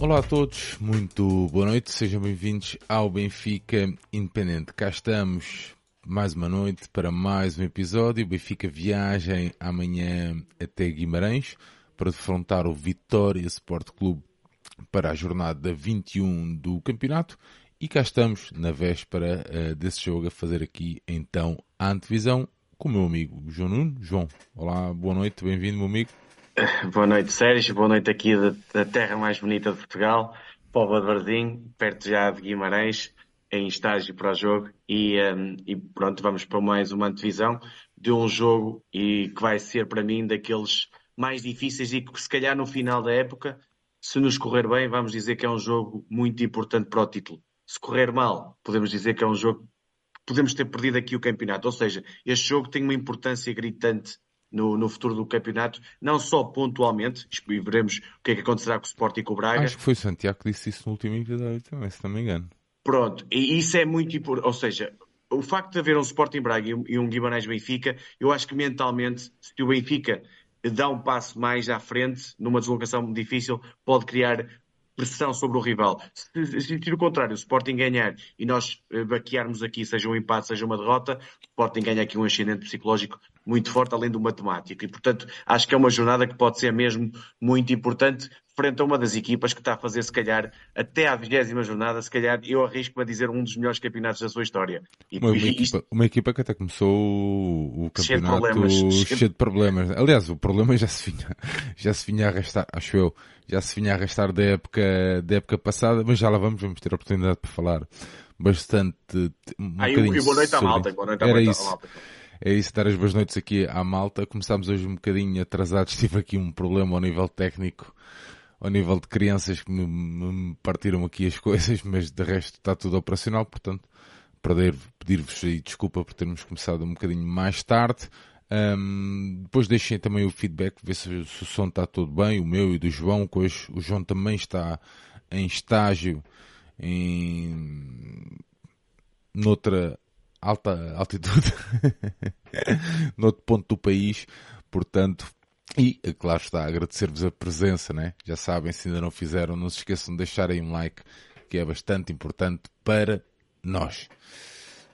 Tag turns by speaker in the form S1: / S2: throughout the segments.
S1: Olá a todos, muito boa noite, sejam bem-vindos ao Benfica Independente. Cá estamos mais uma noite para mais um episódio. O Benfica viagem amanhã até Guimarães para defrontar o Vitória Sport Clube para a jornada 21 do campeonato. E cá estamos na véspera uh, desse jogo a fazer aqui então a antevisão com o meu amigo João Nuno. João, olá, boa noite, bem-vindo, meu amigo.
S2: Boa noite, Sérgio. Boa noite aqui da, terra mais bonita de Portugal, Póvoa de Varzim, perto já de Guimarães, em estágio para o jogo. E, um, e, pronto, vamos para mais uma antevisão de um jogo e que vai ser para mim daqueles mais difíceis e que se calhar no final da época, se nos correr bem, vamos dizer que é um jogo muito importante para o título. Se correr mal, podemos dizer que é um jogo podemos ter perdido aqui o campeonato. Ou seja, este jogo tem uma importância gritante no, no futuro do campeonato, não só pontualmente, e veremos o que é que acontecerá com o Sport e com o Braga.
S1: Acho que foi o Santiago que disse isso no último episódio também, se não me engano.
S2: Pronto, e isso é muito importante, ou seja, o facto de haver um Sporting Braga e um Guimarães Benfica, eu acho que mentalmente, se o Benfica dá um passo mais à frente, numa deslocação difícil, pode criar pressão sobre o rival. Se, se, se o contrário, o Sporting ganhar e nós eh, baquearmos aqui, seja um empate, seja uma derrota, o Sporting ganha aqui um ascendente psicológico muito forte, além do matemático. E, portanto, acho que é uma jornada que pode ser mesmo muito importante frente a uma das equipas que está a fazer, se calhar, até à vigésima jornada, se calhar, eu arrisco-me a dizer um dos melhores campeonatos da sua história.
S1: E, uma, uma, isto... equipa, uma, equipa, que até começou o campeonato cheio de, problemas, cheio de problemas. Aliás, o problema já se vinha, já se vinha a arrastar, acho eu, já se vinha a arrastar da época, da época passada, mas já lá vamos, vamos ter a oportunidade para falar bastante.
S2: Um ah, e boa noite à malta, boa noite à
S1: Era isso. malta. É isso, dar as boas noites aqui à malta. Começámos hoje um bocadinho atrasados, tive aqui um problema ao nível técnico ao nível de crianças que me, me, partiram aqui as coisas, mas de resto está tudo operacional, portanto, pedir-vos desculpa por termos começado um bocadinho mais tarde. Um, depois deixem também o feedback, ver se, se, o som está todo bem, o meu e do João, que hoje o João também está em estágio em noutra alta altitude, noutro ponto do país, portanto e, claro está, agradecer-vos a presença, né? Já sabem, se ainda não fizeram, não se esqueçam de deixarem um like, que é bastante importante para nós.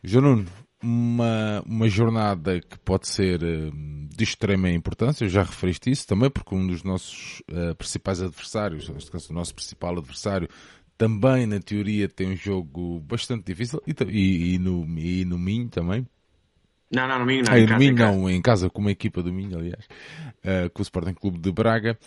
S1: João Nuno, uma, uma jornada que pode ser hum, de extrema importância, já referiste isso também, porque um dos nossos uh, principais adversários, neste caso o nosso principal adversário, também na teoria tem um jogo bastante difícil, e, e, e no, e no Minho também,
S2: não, não, no Minho não. Ah, em
S1: em casa. não, em casa com uma equipa do Minho, aliás, uh, com o Sporting Clube de Braga.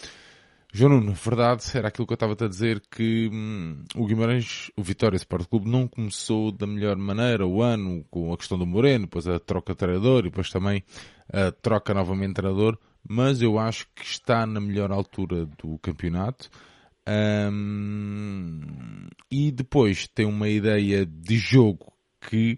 S1: João Nuno, verdade, era aquilo que eu estava a dizer que hum, o Guimarães, o Vitória Sport Clube não começou da melhor maneira o ano com a questão do Moreno, depois a troca de treinador e depois também a troca novamente de treinador, mas eu acho que está na melhor altura do campeonato. Um, e depois tem uma ideia de jogo que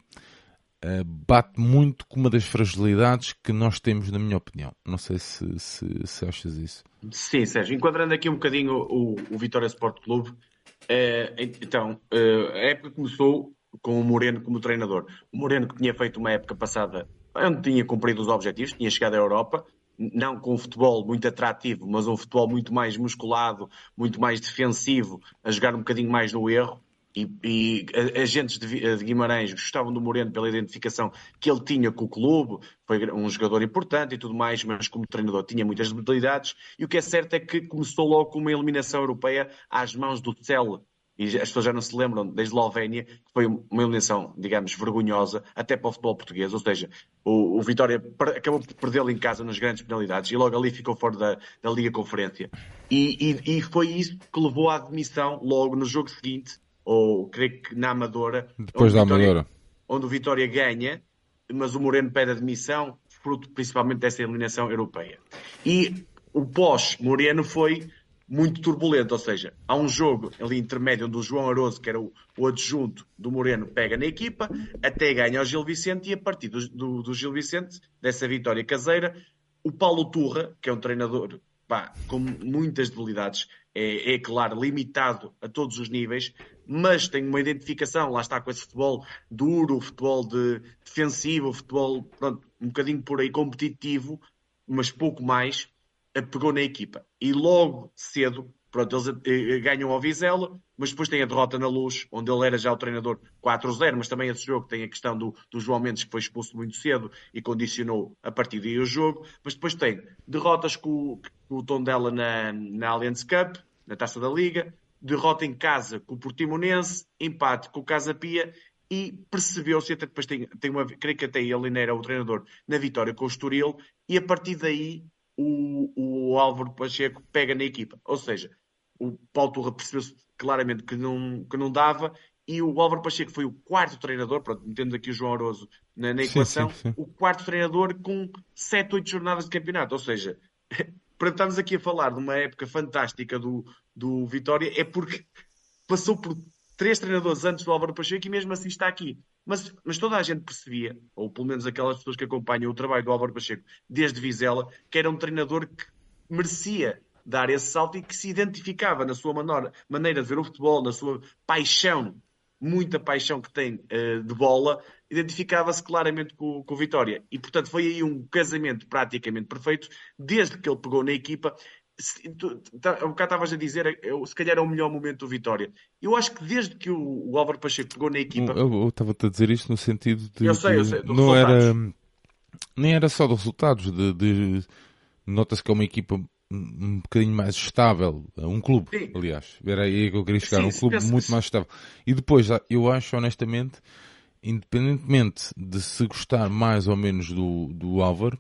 S1: bate muito com uma das fragilidades que nós temos, na minha opinião. Não sei se, se, se achas isso.
S2: Sim, Sérgio. Enquadrando aqui um bocadinho o, o Vitória Sport Clube, uh, então, uh, a época começou com o Moreno como treinador. O Moreno que tinha feito uma época passada onde tinha cumprido os objetivos, tinha chegado à Europa, não com um futebol muito atrativo, mas um futebol muito mais musculado, muito mais defensivo, a jogar um bocadinho mais no erro. E, e agentes de, de, Guimarães gostavam do Moreno pela identificação que ele tinha com o clube, foi um jogador importante e tudo mais, mas como treinador tinha muitas debilidades. E o que é certo é que começou logo com uma eliminação europeia às mãos do Cel. E as pessoas já não se lembram, da Eslovénia, que foi uma eliminação, digamos, vergonhosa, até para o futebol português. Ou seja, o, o Vitória acabou por perdê-lo em casa nas grandes penalidades e logo ali ficou fora da, da Liga Conferência. E, e, e foi isso que levou à admissão, logo no jogo seguinte, ou creio que na Amadora.
S1: Depois da Vitória, Amadora.
S2: Onde o Vitória ganha, mas o Moreno pede admissão, fruto principalmente dessa eliminação europeia. E o pós-Moreno foi muito turbulento, ou seja, há um jogo ali intermédio onde o João Aroso, que era o, o adjunto do Moreno, pega na equipa, até ganha o Gil Vicente e a partir do, do, do Gil Vicente, dessa vitória caseira, o Paulo Turra, que é um treinador pá, com muitas debilidades, é, é, claro, limitado a todos os níveis, mas tem uma identificação, lá está com esse futebol duro, futebol de defensivo, futebol pronto, um bocadinho por aí competitivo, mas pouco mais, pegou na equipa. E logo cedo, Pronto, eles eh, ganham ao Vizela, mas depois tem a derrota na Luz, onde ele era já o treinador 4-0, mas também esse jogo tem a questão do, do João Mendes, que foi expulso muito cedo e condicionou a partir daí o jogo. Mas depois tem derrotas com, com o Tondela na, na Allianz Cup, na Taça da Liga, derrota em casa com o Portimonense, empate com o Casa Pia e percebeu-se, até depois tem, tem uma, creio que até ele ainda era o treinador, na vitória com o Estoril, e a partir daí o, o Álvaro Pacheco pega na equipa. Ou seja, o Paulo Turra percebeu-se claramente que não, que não dava e o Álvaro Pacheco foi o quarto treinador, pronto, metendo aqui o João Aroso na, na equação, sim, sim, sim. o quarto treinador com 7, 8 jornadas de campeonato. Ou seja, para estarmos aqui a falar de uma época fantástica do, do Vitória, é porque passou por três treinadores antes do Álvaro Pacheco e mesmo assim está aqui. Mas, mas toda a gente percebia, ou pelo menos aquelas pessoas que acompanham o trabalho do Álvaro Pacheco desde Vizela, que era um treinador que merecia dar esse salto e que se identificava na sua maneira de ver o futebol, na sua paixão, muita paixão que tem uh, de bola, identificava-se claramente com, com o Vitória. E, portanto, foi aí um casamento praticamente perfeito, desde que ele pegou na equipa tu, tá, um bocado estavas a dizer, eu, se calhar é o melhor momento do Vitória. Eu acho que desde que o, o Álvaro Pacheco pegou na equipa.
S1: Eu estava-te a dizer isto no sentido de.
S2: Eu sei, eu sei.
S1: Não era. Nem era só dos resultados. De, de Nota-se que é uma equipa um bocadinho mais estável. Um clube, Sim. aliás. Era aí que eu queria chegar. Sim, um clube muito mais estável. E depois, eu acho honestamente, independentemente de se gostar mais ou menos do, do Álvaro,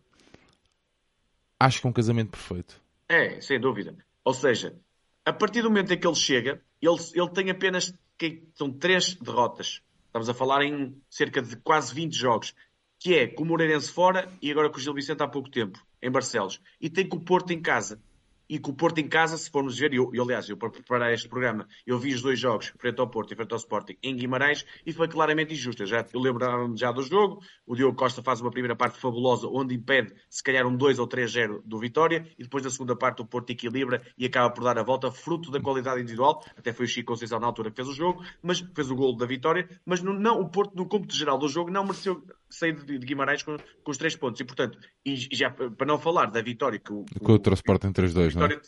S1: acho que é um casamento perfeito.
S2: É, sem dúvida. Ou seja, a partir do momento em que ele chega, ele, ele tem apenas que, são três derrotas. Estamos a falar em cerca de quase 20 jogos. Que é com o Moreirense fora e agora com o Gil Vicente há pouco tempo, em Barcelos. E tem com o Porto em casa e com o Porto em casa, se formos ver, eu, eu aliás, eu para preparar este programa, eu vi os dois jogos, frente ao Porto e frente ao Sporting, em Guimarães, e foi claramente injusto. Eu, já, eu lembro-me já do jogo, o Diogo Costa faz uma primeira parte fabulosa, onde impede, se calhar, um 2 ou 3-0 do Vitória, e depois na segunda parte o Porto equilibra e acaba por dar a volta, fruto da qualidade individual, até foi o Chico Conceição na altura que fez o jogo, mas fez o gol da vitória, mas não, não o Porto, no cômputo geral do jogo, não mereceu sair de, de Guimarães com, com, os três pontos, e portanto, e já para não falar da vitória que o,
S1: o, o Sporting 3-2, não é?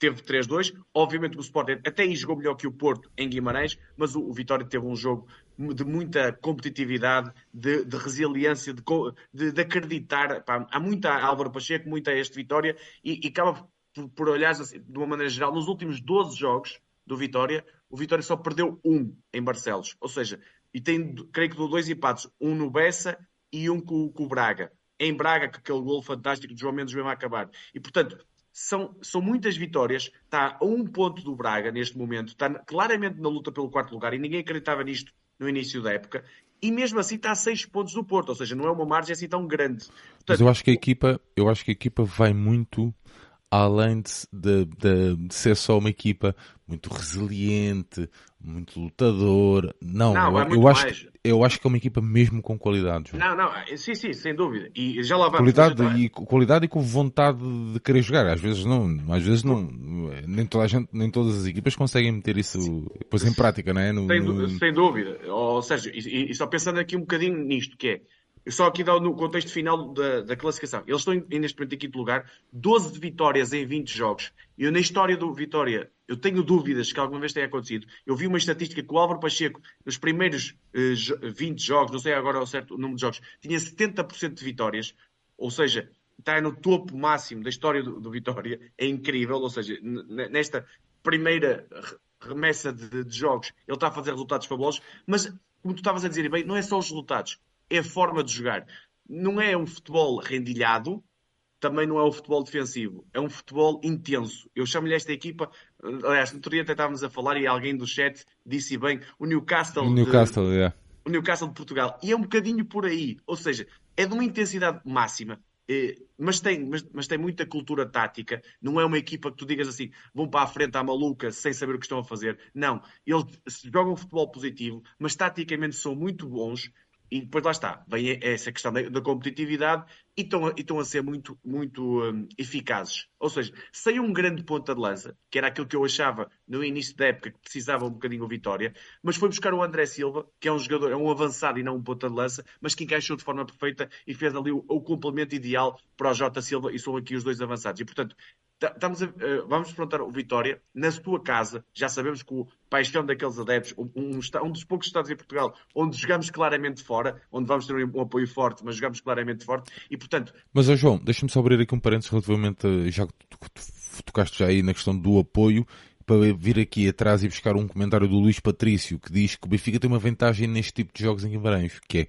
S2: teve 3-2. Obviamente o Sporting até aí jogou melhor que o Porto em Guimarães, mas o, o Vitória teve um jogo de muita competitividade, de, de resiliência, de, de, de acreditar. Pá, há muita Álvaro Pacheco, muita este Vitória, e, e acaba por, por olhar assim, de uma maneira geral, nos últimos 12 jogos do Vitória, o Vitória só perdeu um em Barcelos. Ou seja, e tem, creio que, dois empates, um no Bessa e um com, com o Braga. Em Braga, que aquele gol fantástico de João Mendes mesmo a acabar. E, portanto, são, são muitas vitórias, está a um ponto do Braga neste momento, está claramente na luta pelo quarto lugar e ninguém acreditava nisto no início da época. E mesmo assim está a seis pontos do Porto, ou seja, não é uma margem assim tão grande.
S1: Portanto, Mas eu acho que a equipa, eu acho que a equipa vai muito além de, de, de, de, ser só uma equipa muito resiliente, muito lutador. Não, não eu, eu acho, que, eu acho que é uma equipa mesmo com qualidade.
S2: Não, não, sim, sim, sem dúvida. E já lá
S1: vamos. Qualidade, e, qualidade e com vontade de querer jogar. Às vezes não, às vezes não, nem toda a gente, nem todas as equipas conseguem meter isso depois em prática, não é?
S2: No, sem, no... sem dúvida. Ou seja, e, e só pensando aqui um bocadinho nisto, que é só aqui no contexto final da, da classificação. Eles estão neste momento em quinto lugar, 12 vitórias em 20 jogos. Eu, na história do Vitória, eu tenho dúvidas que alguma vez tenha acontecido. Eu vi uma estatística que o Álvaro Pacheco, nos primeiros eh, 20 jogos, não sei agora o certo número de jogos, tinha 70% de vitórias. Ou seja, está no topo máximo da história do, do Vitória. É incrível. Ou seja, nesta primeira remessa de, de jogos, ele está a fazer resultados fabulosos. Mas, como tu estavas a dizer bem, não é só os resultados é a forma de jogar. Não é um futebol rendilhado, também não é um futebol defensivo, é um futebol intenso. Eu chamo-lhe esta equipa, aliás, no outro dia até estávamos a falar e alguém do chat disse bem, o Newcastle,
S1: o Newcastle, de, yeah.
S2: o Newcastle de Portugal. E é um bocadinho por aí, ou seja, é de uma intensidade máxima. Eh, mas tem, mas, mas, tem muita cultura tática. Não é uma equipa que tu digas assim, vão para a frente à maluca sem saber o que estão a fazer. Não, eles jogam futebol positivo, mas taticamente são muito bons e depois lá está, vem essa questão da, da competitividade e estão, a, e a ser muito, muito um, eficazes. Ou seja, sem um grande ponta de lança, que era aquilo que eu achava no início da época que precisava um bocadinho de vitória, mas foi buscar o André Silva, que é um jogador, é um avançado e não um ponta de lança, mas que encaixou de forma perfeita e fez ali o, o complemento ideal para o Jota Silva e são aqui os dois avançados. E portanto, estamos a, uh, vamos enfrentar o Vitória na sua casa. Já sabemos que o paixão daqueles adeptos, um, um, um, dos poucos estados em Portugal onde jogamos claramente fora, onde vamos ter um, apoio forte, mas jogamos claramente forte. E portanto.
S1: Mas, oh João, deixa-me só abrir aqui um parênteses relativamente, já que tu, tocaste já aí na questão do apoio para vir aqui atrás e buscar um comentário do Luís Patrício que diz que o Benfica tem uma vantagem neste tipo de jogos em Guimarães, que é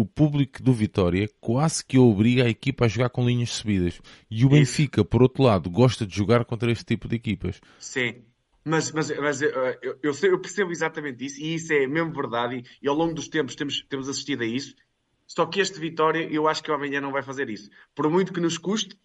S1: o público do Vitória quase que obriga a equipa a jogar com linhas subidas. E o Benfica, por outro lado, gosta de jogar contra este tipo de equipas.
S2: Sim. Mas, mas, mas eu, eu, eu, percebo exatamente isso e isso é mesmo verdade e, e, ao longo dos tempos temos, temos assistido a isso. Só que este Vitória, eu acho que amanhã não vai fazer isso. Por muito que nos custe,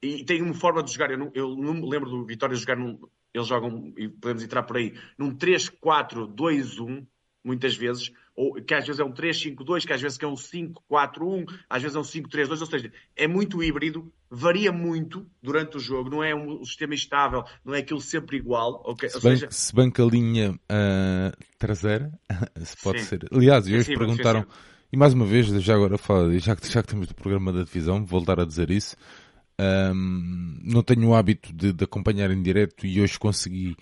S2: e tem uma forma de jogar. Eu não, eu não me lembro do Vitória jogar num. Eles jogam, e podemos entrar por aí, num 3-4-2-1, muitas vezes, ou que às vezes é um 3-5-2, que às vezes é um 5-4-1, às vezes é um 5-3-2, ou seja, é muito híbrido, varia muito durante o jogo, não é um sistema estável, não é aquilo sempre igual. Okay?
S1: Se, bem, seja... se que a linha uh, traseira, se pode sim. ser. Aliás, hoje sim, perguntaram, e mais uma vez, já agora falo, já que, já que temos do programa da divisão, vou voltar a dizer isso. Um, não tenho o hábito de, de, acompanhar em direto e hoje consegui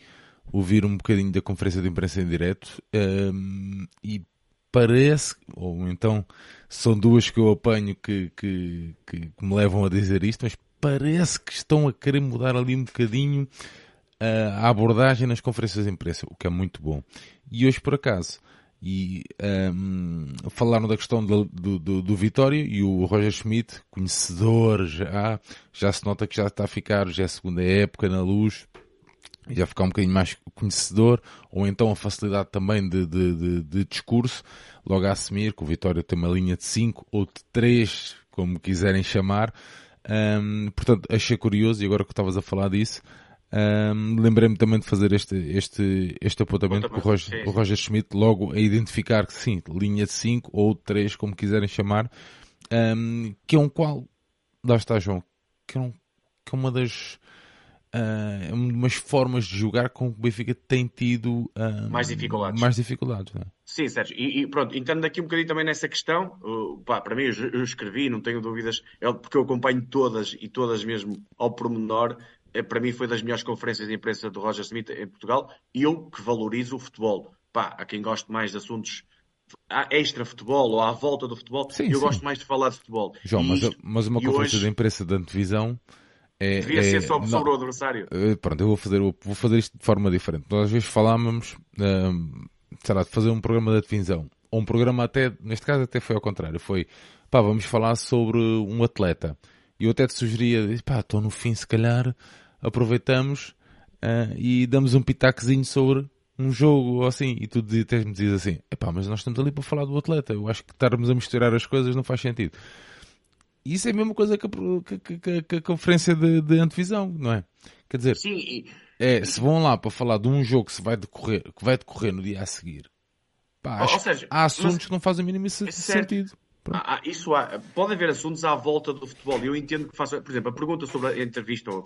S1: ouvir um bocadinho da conferência de imprensa em direto um, e parece, ou então são duas que eu apanho que, que, que, me levam a dizer isto, mas parece que estão a querer mudar ali um bocadinho a abordagem nas conferências de imprensa, o que é muito bom. E hoje, por acaso, e um, falaram da questão do, do, do, Vitória e o Roger Schmidt, conhecedor já, já se nota que já está a ficar, já é segunda época na luz, já ficar um bocadinho mais conhecedor, ou então a facilidade também de, de, de, de discurso, logo a assumir que o Vitória tem uma linha de 5 ou de 3, como quiserem chamar. Um, portanto, achei curioso, e agora que estavas a falar disso, um, lembrei-me também de fazer este, este, este apontamento com o Roger, o Roger Schmidt, logo a identificar que sim, linha de 5 ou 3, como quiserem chamar, um, que é um qual, lá está João, que é, um, que é uma das uh, umas formas de jogar com que o Benfica tem tido uh,
S2: mais dificuldades.
S1: Mais dificuldades é?
S2: Sim, Sérgio. E, e, pronto, entrando aqui um bocadinho também nessa questão, uh, pá, para mim eu, eu, escrevi, não tenho dúvidas, é porque eu acompanho todas e todas mesmo ao pormenor. É, para mim foi das melhores conferências de imprensa do Roger Smith em Portugal e eu que valorizo o futebol. Pá, a quem gosta mais de assuntos extra futebol ou à volta do futebol, sim, eu sim. gosto mais de falar de futebol.
S1: João, mas, mas, uma conferência hoje... de imprensa de antevisão
S2: é, Devia é, ser só não, sobre o adversário.
S1: Eh, pronto, eu vou fazer, vou fazer isto de forma diferente. Nós às vezes falávamos, sei lá, de fazer um programa de divisão. Ou um programa até, neste caso até foi ao contrário. Foi, pá, vamos falar sobre um atleta. E eu até te sugeria, pá, estou no fim, se calhar, aproveitamos uh, e damos um pitaquezinho sobre um jogo ou assim. E tu até me dizias assim, pá, mas nós estamos ali para falar do atleta. Eu acho que estarmos a misturar as coisas não faz sentido isso é a mesma coisa que a, que, que, que a conferência de, de, antevisão, não é? Quer dizer,
S2: Sim.
S1: é, se vão lá para falar de um jogo que, se vai, decorrer, que vai decorrer no dia a seguir, pá, acho, seja, há assuntos mas, que não fazem o mínimo sentido.
S2: Ah, isso há, pode haver assuntos à volta do futebol. Eu entendo que faça, por exemplo, a pergunta sobre a entrevista, ou,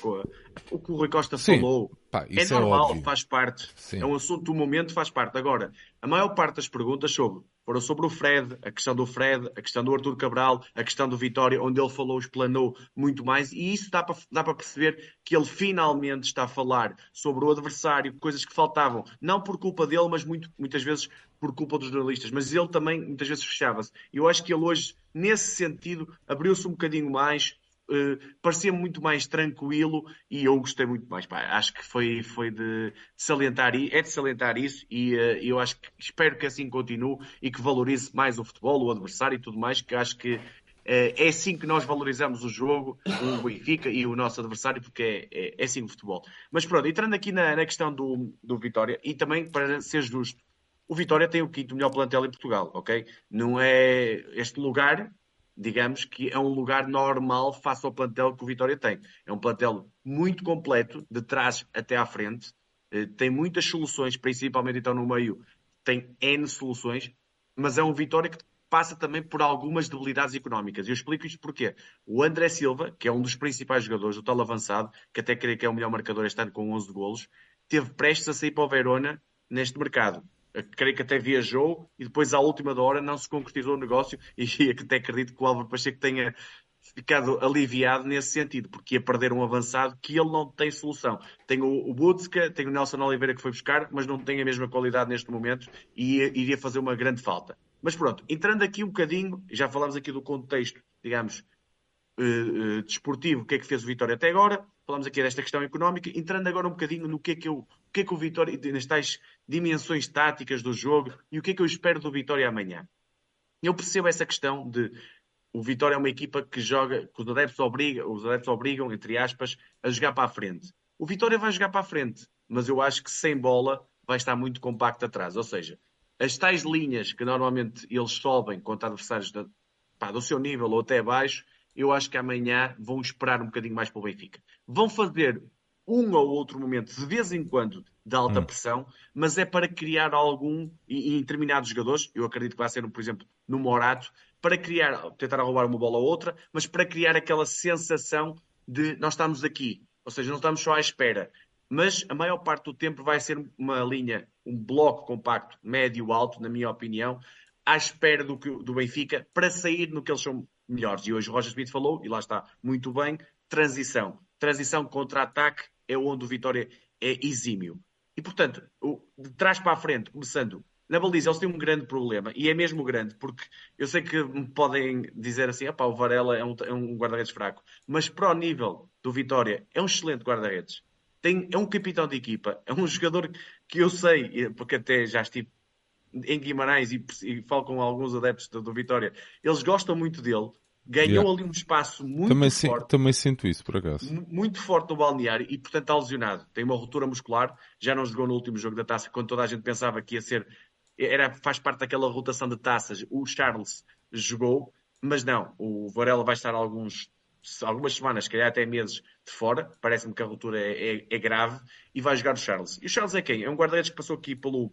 S2: o que o Rui Costa Sim, falou,
S1: pá, é,
S2: é normal, faz parte. Sim. É um assunto do momento, faz parte. Agora, a maior parte das perguntas sobre foram sobre o Fred, a questão do Fred, a questão do Arthur Cabral, a questão do Vitória, onde ele falou, explanou muito mais, e isso dá para, dá para perceber que ele finalmente está a falar sobre o adversário, coisas que faltavam, não por culpa dele, mas muito, muitas vezes por culpa dos jornalistas, mas ele também muitas vezes fechava-se. Eu acho que ele hoje, nesse sentido, abriu-se um bocadinho mais, uh, parecia muito mais tranquilo e eu gostei muito mais. Pá, acho que foi, foi de salientar, é de salientar isso e uh, eu acho que espero que assim continue e que valorize mais o futebol, o adversário e tudo mais, que acho que uh, é assim que nós valorizamos o jogo, o Benfica e o nosso adversário, porque é, é, é assim o futebol. Mas pronto, entrando aqui na, na questão do, do Vitória e também para ser justo, o Vitória tem o quinto melhor plantel em Portugal, ok? Não é este lugar digamos que é um lugar normal face ao plantel que o Vitória tem. É um plantel muito completo, de trás até à frente, eh, tem muitas soluções, principalmente então no meio, tem N soluções, mas é um Vitória que passa também por algumas debilidades económicas. E eu explico isto porque o André Silva, que é um dos principais jogadores do tal avançado, que até creio que é o melhor marcador este ano com 11 golos, teve prestes a sair para o Verona neste mercado creio que até viajou e depois à última hora não se concretizou o negócio e até acredito que o Álvaro Pacheco tenha ficado aliviado nesse sentido, porque ia perder um avançado que ele não tem solução. Tem o, Butska, tem o Nelson Oliveira que foi buscar, mas não tem a mesma qualidade neste momento e ia, iria fazer uma grande falta. Mas pronto, entrando aqui um bocadinho, já falámos aqui do contexto, digamos, uh, uh, desportivo, o que é que fez o Vitória até agora, falámos aqui desta questão económica, entrando agora um bocadinho no que é que eu, o que é que o Vitória, nas tais dimensões táticas do jogo e o que é que eu espero do Vitória amanhã. Eu percebo essa questão de o Vitória é uma equipa que joga, que os adeptos, obrigam, os adeptos obrigam, entre aspas, a jogar para a frente. O Vitória vai jogar para a frente, mas eu acho que sem bola vai estar muito compacto atrás. Ou seja, as tais linhas que normalmente eles sobem contra adversários de, pá, do seu nível ou até abaixo, eu acho que amanhã vão esperar um bocadinho mais para o Benfica. Vão fazer um ou outro momento, de vez em quando, de alta hum. pressão, mas é para criar algum, em determinados jogadores, eu acredito que vai ser, por exemplo, no Morato, para criar, tentar roubar uma bola ou outra, mas para criar aquela sensação de nós estamos aqui, ou seja, não estamos só à espera. Mas a maior parte do tempo vai ser uma linha, um bloco compacto, médio-alto, na minha opinião, à espera do, do Benfica para sair no que eles são melhores. E hoje o Roger Smith falou, e lá está muito bem, transição. Transição contra-ataque é onde o Vitória é exímio. E, portanto, de trás para a frente, começando na baliza eles têm um grande problema, e é mesmo grande, porque eu sei que me podem dizer assim, o Varela é um, é um guarda-redes fraco, mas para o nível do Vitória é um excelente guarda-redes. Tem, é um capitão de equipa, é um jogador que eu sei, porque até já estive em Guimarães e, e falo com alguns adeptos do, Vitória, eles gostam muito dele, ganhou yeah. ali um espaço muito
S1: também
S2: forte.
S1: também sinto isso, por acaso.
S2: Muito forte no balneário e, portanto, está lesionado. Tem uma ruptura muscular, já não jogou no último jogo da taça, quando toda a gente pensava que ia ser era, faz parte daquela rotação de taças. O Charles jogou, mas não, o Varela vai estar alguns, algumas semanas, se calhar até meses de fora. Parece-me que a ruptura é, é, é, grave e vai jogar o Charles. E o Charles é quem? É um guarda-redes que passou aqui pelo,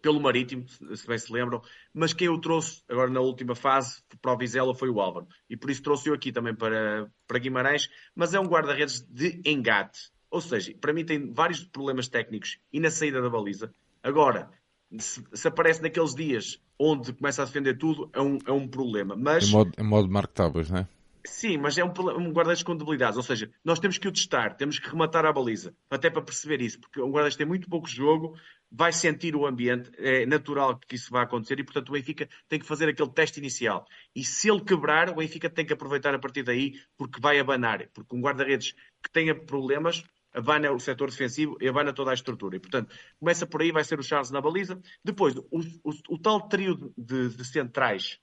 S2: pelo Marítimo, se bem se lembram, mas quem o trouxe agora na última fase para o Vizela foi o Álvaro. E por isso trouxe-o aqui também para, para Guimarães, mas é um guarda-redes de engate. Ou seja, para mim tem vários problemas técnicos e na saída da baliza. Agora, se, se, aparece naqueles dias onde começa a defender tudo, é um, é um problema. Mas,
S1: em modo, em modo Mark Tabas, não é?
S2: Sim, mas é um, um guarda-redes com debilidades. Ou seja, nós temos que o testar, temos que rematar a baliza, até para perceber isso, porque um guarda-redes tem muito pouco jogo, vai sentir o ambiente, é natural que isso vá acontecer e, portanto, o Benfica tem que fazer aquele teste inicial. E se ele quebrar, o Benfica tem que aproveitar a partir daí, porque vai abanar. Porque um guarda-redes que tenha problemas abana o setor defensivo e abana toda a estrutura. E, portanto, começa por aí, vai ser o Charles na baliza. Depois, o, o, o tal trio de, de, centrais,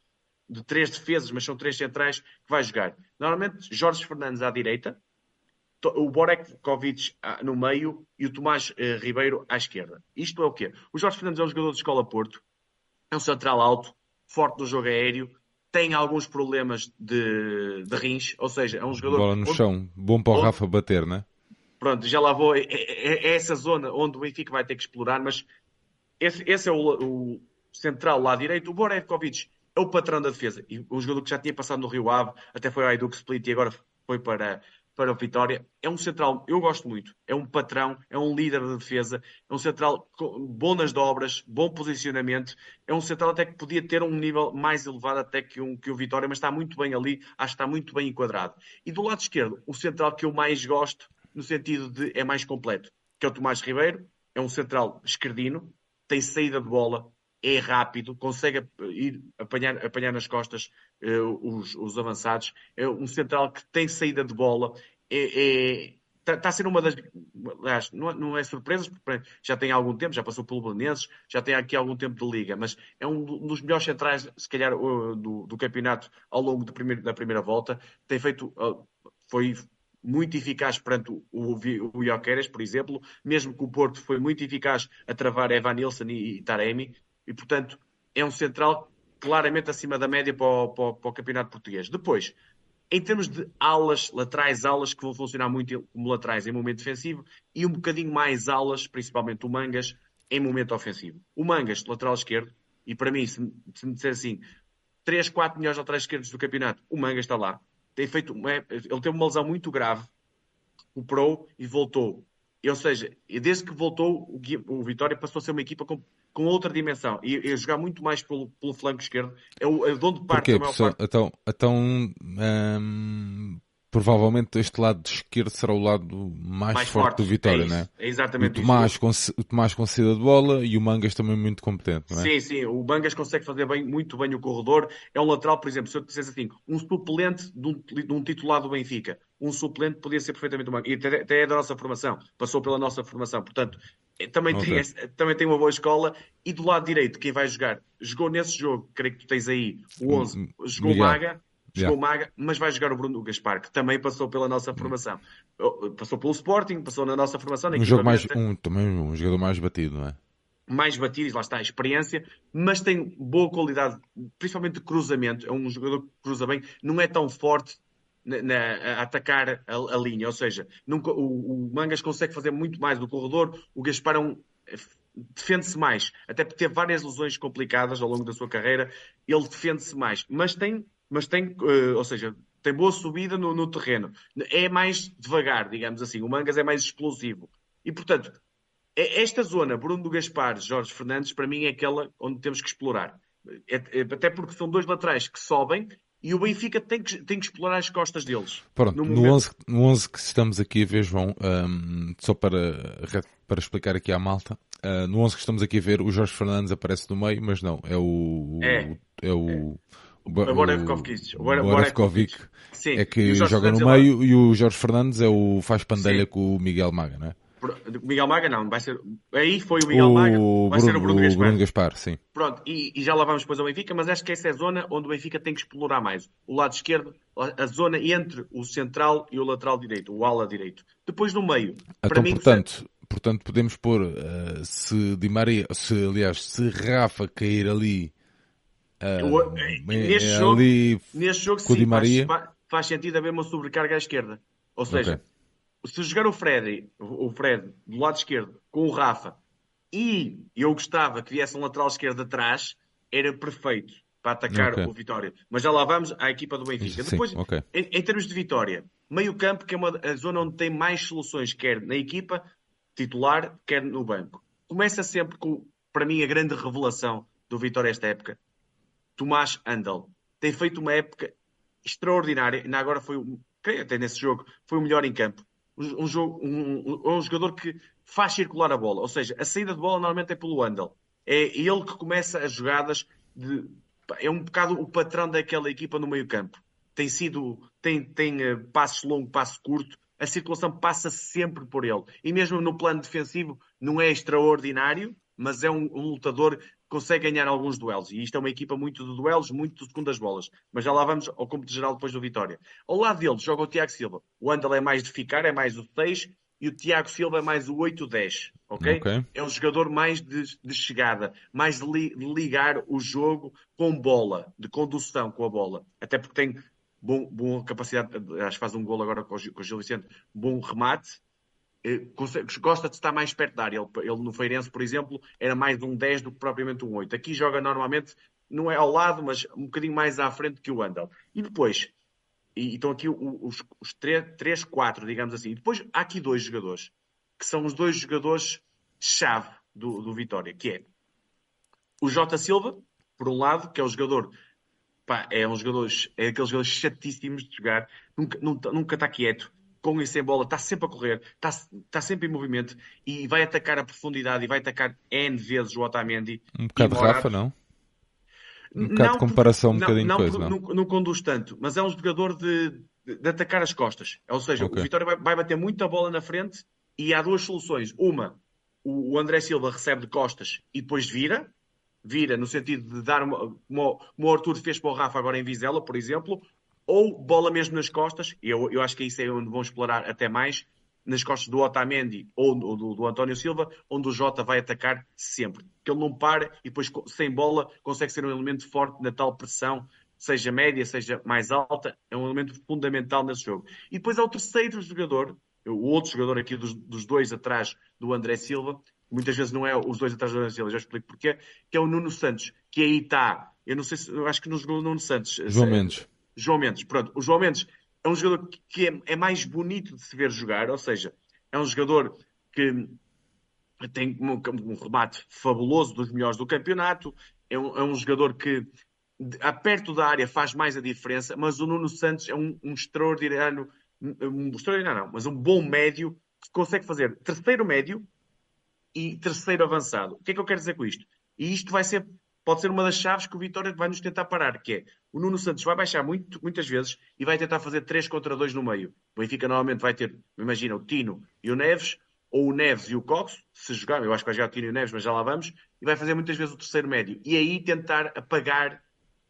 S2: de três defesas, mas são três centrais, que vai jogar. Normalmente, Jorge Fernandes à direita, o Borek Kovic no meio e o Tomás eh, Ribeiro à esquerda. Isto é o quê? O Jorge Fernandes é um jogador de escola Porto, é um central alto, forte no jogo aéreo, tem alguns problemas de, de rins, ou seja, é um jogador...
S1: Bola no chão, bom para o Rafa bater, não é?
S2: pronto, já lá vou. É, é, é, essa zona onde o Benfica vai ter que explorar, mas esse, esse é o, o, central lá direito. O Borevkovic é o patrão da defesa. E um jogador que já tinha passado no Rio Ave, até foi ao Aiduk Split e agora foi para, para o Vitória. É um central, eu gosto muito. É um patrão, é um líder de defesa, é um central bom nas dobras, bom posicionamento. É um central até que podia ter um nível mais elevado até que, um, que o Vitória, mas está muito bem ali, acho que está muito bem enquadrado. E do lado esquerdo, o central que eu mais gosto no sentido de é mais completo, que é o Tomás Ribeiro, é um central esquerdino, tem saída de bola, é rápido, consegue ir apanhar, apanhar nas costas uh, os, os, avançados, é um central que tem saída de bola, é, é está tá a ser uma das. Aliás, não, não é surpresa, porque já tem algum tempo, já passou pelo Belenenses, já tem aqui algum tempo de liga, mas é um dos melhores centrais, se calhar, do, do campeonato ao longo da primeira volta. Tem feito. Foi muito eficaz perante o, o, Ioqueres, por exemplo, mesmo que o Porto foi muito eficaz a travar Evan Nilsson e, e Taremi, e portanto é um central claramente acima da média para o, para, para o, campeonato português. Depois, em termos de alas, laterais alas, que vão funcionar muito como laterais em momento defensivo, e um bocadinho mais alas, principalmente o Mangas, em momento ofensivo. O Mangas, lateral esquerdo, e para mim, se, se me disser assim, 3, 4 melhores laterais esquerdos do campeonato, o Mangas está lá tem feito uma, ele teve uma lesão muito grave, recuperou e voltou. Ou seja, desde que voltou, o, Vitória passou a ser uma equipa com com outra dimensão e, e jogar muito mais pelo, pelo flanco esquerdo. É, o, é de onde parte
S1: Porquê,
S2: a maior parte.
S1: Então, então hum, provavelmente este lado de esquerdo será o lado mais,
S2: Mais
S1: forte,
S2: forte,
S1: do Vitória,
S2: é isso,
S1: não é?
S2: é
S1: O
S2: exatamente
S1: Tomás,
S2: isso.
S1: o Tomás com saída de bola e o Mangas também muito competente, não é?
S2: Sim, sim, o Bangas consegue fazer bem, muito bem o corredor. É um lateral, por exemplo, se eu te dissesse assim, um suplente de um, de um titular do Benfica, um suplente podia ser perfeitamente o Bangas. E até, até é da nossa formação, passou pela nossa formação. Portanto, também,
S1: Ok.
S2: tem, também tem uma boa escola. E do lado direito, quem vai jogar? Jogou nesse jogo, creio que tu tens aí o 11, jogou o
S1: Miguel.
S2: Maga. Jogou
S1: Yeah.
S2: Maga, mas vai jogar o Bruno Gaspar, que também passou pela nossa formação. Passou pelo Sporting, passou na nossa formação. na
S1: Um jogo mais, um, também um jogador mais batido, não é?
S2: mais batido, e lá está a experiência, mas tem boa qualidade, principalmente de cruzamento. É um jogador que cruza bem, não é tão forte na, na- a atacar a, a linha, ou seja, nunca- o, o Mangas consegue fazer muito mais do corredor, o Gaspar é um- defende-se mais, até por ter várias lesões complicadas ao longo da sua carreira, ele defende-se mais, mas tem, mas tem, eh, ou seja, tem boa subida no, no terreno. É mais devagar, digamos assim. O Mangas é mais explosivo. E, portanto, é- esta zona, Bruno do Gaspar, Jorge Fernandes, para mim é aquela onde temos que explorar. É- é- até porque são dois laterais que sobem e o Benfica tem que, tem que explorar as costas deles.
S1: Pronto,
S2: No
S1: no,
S2: momento-
S1: 11, no 11 que estamos aqui a ver, João, hum, só para, para explicar aqui à malta, ah, no 11 que estamos aqui a ver, o Jorge Fernandes aparece no meio, mas não, é o.
S2: É.
S1: é o. O,
S2: O Borevkovic.
S1: o
S2: O Bore-
S1: Borevkovic é que
S2: o
S1: joga no
S2: Fernandes é
S1: meio e o Jorge Fernandes é o faz pandelha
S2: Sim.
S1: com o Miguel Maga, não é?
S2: Miguel Maga não, vai ser. Aí foi o Miguel Maga,
S1: o
S2: vai ser o Bruno Gaspar.
S1: Bruno Gaspar, sim.
S2: Pronto, e, e já lá vamos depois ao Benfica, mas acho que essa é a zona onde o Benfica tem que explorar mais. O lado esquerdo, a zona entre o central e o lateral direito, o ala direito. Depois no meio. para
S1: Então,
S2: mim,
S1: portanto, portanto, podemos pôr ah, se Di Maria, se, aliás, se Rafa cair ali, ah, é-
S2: neste
S1: é
S2: jogo-
S1: ali
S2: Neste jogo,
S1: Com
S2: sim,
S1: Di Maria?
S2: faz, fa- faz sentido haver uma sobrecarga à esquerda. Ou seja, se jogar o Fred, o Fred do lado esquerdo com o Rafa e eu gostava que viesse um lateral esquerdo atrás, era perfeito para atacar
S1: Ok.
S2: o Vitória. Mas já lá vamos à equipa do Benfica.
S1: Sim,
S2: Depois,
S1: ok.
S2: em, em termos de Vitória, meio campo, que é uma, a zona onde tem mais soluções, quer na equipa titular, quer no banco. Começa sempre com, para mim, a grande revelação do Vitória esta época, Tomás Andal. Tem feito uma época extraordinária. Ainda agora foi, creio até nesse jogo, foi o melhor em campo. Um, jogo, um, um- um jogador que faz circular a bola. Ou seja, a saída de bola normalmente é pelo Andal. É ele que começa as jogadas de. É um bocado o patrão daquela equipa no meio campo. Tem sido. Tem, tem eh, passos longos, passo curto. A circulação passa sempre por ele. E mesmo no plano defensivo, não é extraordinário, mas é um, um lutador consegue ganhar alguns duelos. E isto é uma equipa muito de duelos, muito de segundas bolas. Mas já lá vamos ao cômputo geral depois do Vitória. Ao lado dele joga o Tiago Silva. O Andal é mais de ficar, é mais o 6, e o Tiago Silva é mais o 8-10. Ok?
S1: Ok.
S2: É um jogador mais de, de chegada, mais de, li- ligar o jogo com bola, de condução com a bola. Até porque tem bom, boa capacidade, acho que faz um gol agora com o Gil, Vicente, bom remate, gosta de estar mais perto da área. Ele, ele no Feirense, por exemplo, era mais um 10 do que propriamente um 8. Aqui joga normalmente, não é ao lado, mas um bocadinho mais à frente que o Andal. E depois, e, estão aqui os, os 3, 4, digamos assim. E depois há aqui dois jogadores, que são os dois jogadores-chave do, do Vitória, que é o Jota Silva, por um lado, que é o jogador pá, é um jogador, é aqueles jogadores chatíssimos de jogar, nunca, nunca, nunca está quieto, com e sem bola, está sempre a correr, está, está sempre em movimento e vai atacar a profundidade e vai atacar N vezes o Otamendi.
S1: Um bocado de
S2: Morato-
S1: Rafa, não? Um bocado de
S2: por-
S1: comparação, um
S2: não,
S1: bocadinho
S2: não,
S1: coisa, não?
S2: não, não conduz tanto, mas é um jogador de, de, de atacar as costas. Ou seja,
S1: Ok.
S2: o Vitória vai, vai bater muita bola na frente e há duas soluções. Uma, o, André Silva recebe de costas e depois vira, vira no sentido de dar uma, como o Arthur fez para o Rafa agora em Vizela, por exemplo, ou bola mesmo nas costas, e eu, eu acho que isso é onde vão explorar até mais, nas costas do Otamendi ou do, do, António Silva, onde o Jota vai atacar sempre. Que ele não para e depois, sem bola, consegue ser um elemento forte na tal pressão, seja média, seja mais alta, é um elemento fundamental nesse jogo. E depois há o terceiro jogador, o outro jogador aqui dos, dos dois atrás do André Silva, muitas vezes não é os dois atrás do André Silva, já explico porquê, que é o Nuno Santos, que aí está. Eu não sei se, eu acho que não jogou o Nuno Santos.
S1: João Mendes.
S2: João Mendes, pronto. O João Mendes é um jogador que é, é mais bonito de se ver jogar, ou seja, é um jogador que tem um, um, remate fabuloso dos melhores do campeonato. É um, é um jogador que, a perto da área, faz mais a diferença. Mas o Nuno Santos é um, um extraordinário, um extraordinário, não, mas um bom médio que consegue fazer terceiro médio e terceiro avançado. O que é que eu quero dizer com isto? E isto vai ser, pode ser uma das chaves que o Vitória vai nos tentar parar, que é o Nuno Santos vai baixar muito, muitas vezes e vai tentar fazer 3 contra 2 no meio. O Benfica normalmente vai ter, imagina, o Tino e o Neves, ou o Neves e o Cox, se jogar, eu acho que vai jogar o Tino e o Neves, mas já lá vamos, e vai fazer muitas vezes o terceiro médio. E aí tentar apagar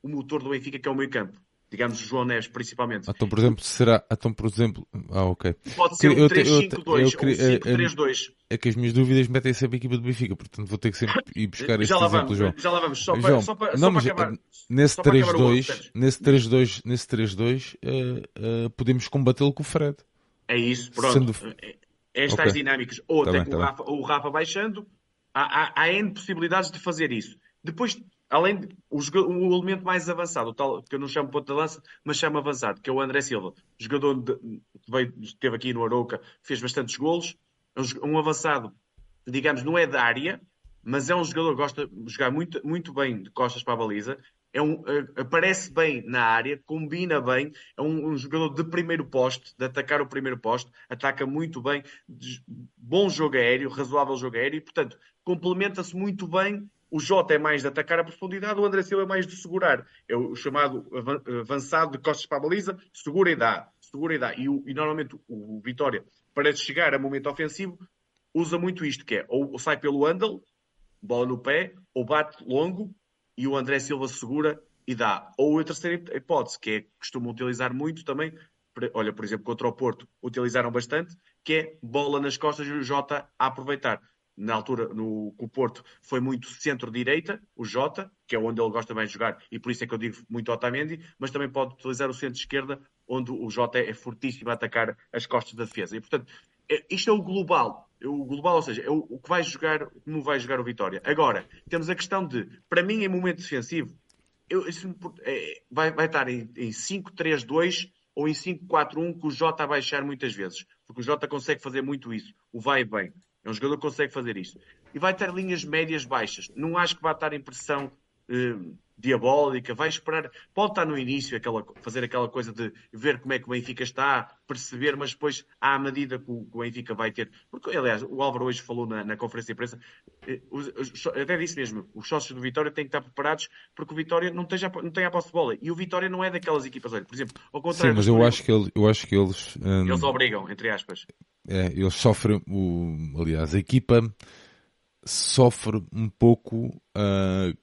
S2: o motor do Benfica, que é o meio campo digamos João Neves principalmente.
S1: Então, por exemplo, será, então, por exemplo, ah, ok.
S2: Pode ser um 3-5-2 ou um 5-3-2.
S1: É, é que as minhas dúvidas metem sempre a equipa do Benfica, portanto vou ter que sempre ir buscar este exemplo,
S2: vamos,
S1: João.
S2: Já lá vamos, só para, João, só para,
S1: não,
S2: só para acabar.
S1: Nesse 3-2, nesse 3-2, nesse 3-2, uh, uh, podemos combatê-lo com o Fred.
S2: É isso, pronto. Sendo... É, é estas okay. dinâmicas, ou tá até bem, com tá o, Rafa, o Rafa baixando, há, há, há N possibilidades de fazer isso. Depois além de, o, o, elemento mais avançado, o tal que eu não chamo ponto de lança, mas chamo avançado, que é o André Silva, jogador de, que veio, esteve aqui no Arouca, fez bastantes golos, é um, um, avançado, digamos, não é da área, mas é um jogador que gosta de jogar muito, muito bem de costas para a baliza, é um, uh, aparece bem na área, combina bem, é um, um, jogador de primeiro poste, de atacar o primeiro poste, ataca muito bem, bom jogo aéreo, razoável jogo aéreo, e portanto complementa-se muito bem o Jota é mais de atacar a profundidade, o André Silva é mais de segurar. É o chamado avançado de costas para a baliza, segura e dá. Segura e dá. E, e normalmente o, Vitória, para chegar a momento ofensivo, usa muito isto, que é ou sai pelo handle, bola no pé, ou bate longo e o André Silva segura e dá. Ou a terceira hipótese, que é costumam utilizar muito também, olha, por exemplo, contra o Porto, utilizaram bastante, que é bola nas costas e o Jota a aproveitar na altura no, com o Porto foi muito centro-direita, o Jota, que é onde ele gosta mais de jogar, e por isso é que eu digo muito Otamendi, mas também pode utilizar o centro-esquerda, onde o Jota é fortíssimo a atacar as costas da defesa. E portanto, é, isto é o global. É o global, ou seja, é o, o, que vai jogar, como vai jogar o Vitória. Agora, temos a questão de, para mim, em momento defensivo, eu, isso, é, vai, vai estar em, em 5-3-2 ou em 5-4-1 com o Jota a baixar muitas vezes, porque o Jota consegue fazer muito isso, o vai bem. É um jogador que consegue fazer isto. E vai ter linhas médias baixas. Não acho que vai estar em pressão eh, diabólica. Vai esperar. Pode estar no início, aquela, fazer aquela coisa de ver como é que o Benfica está, perceber, mas depois, à medida que o, que o Benfica vai ter. Porque, aliás, o Álvaro hoje falou na, na conferência de imprensa, eh, os, os, até disse mesmo, os sócios do Vitória têm que estar preparados porque o Vitória não tem, não tem a posse de bola. E o Vitória não é daquelas equipas, olha, por exemplo, ao contrário.
S1: Sim, mas eu acho, que ele, eu acho que eles.
S2: Hum... Eles obrigam, entre aspas.
S1: É, eles sofrem, o, aliás, a equipa sofre um pouco uh,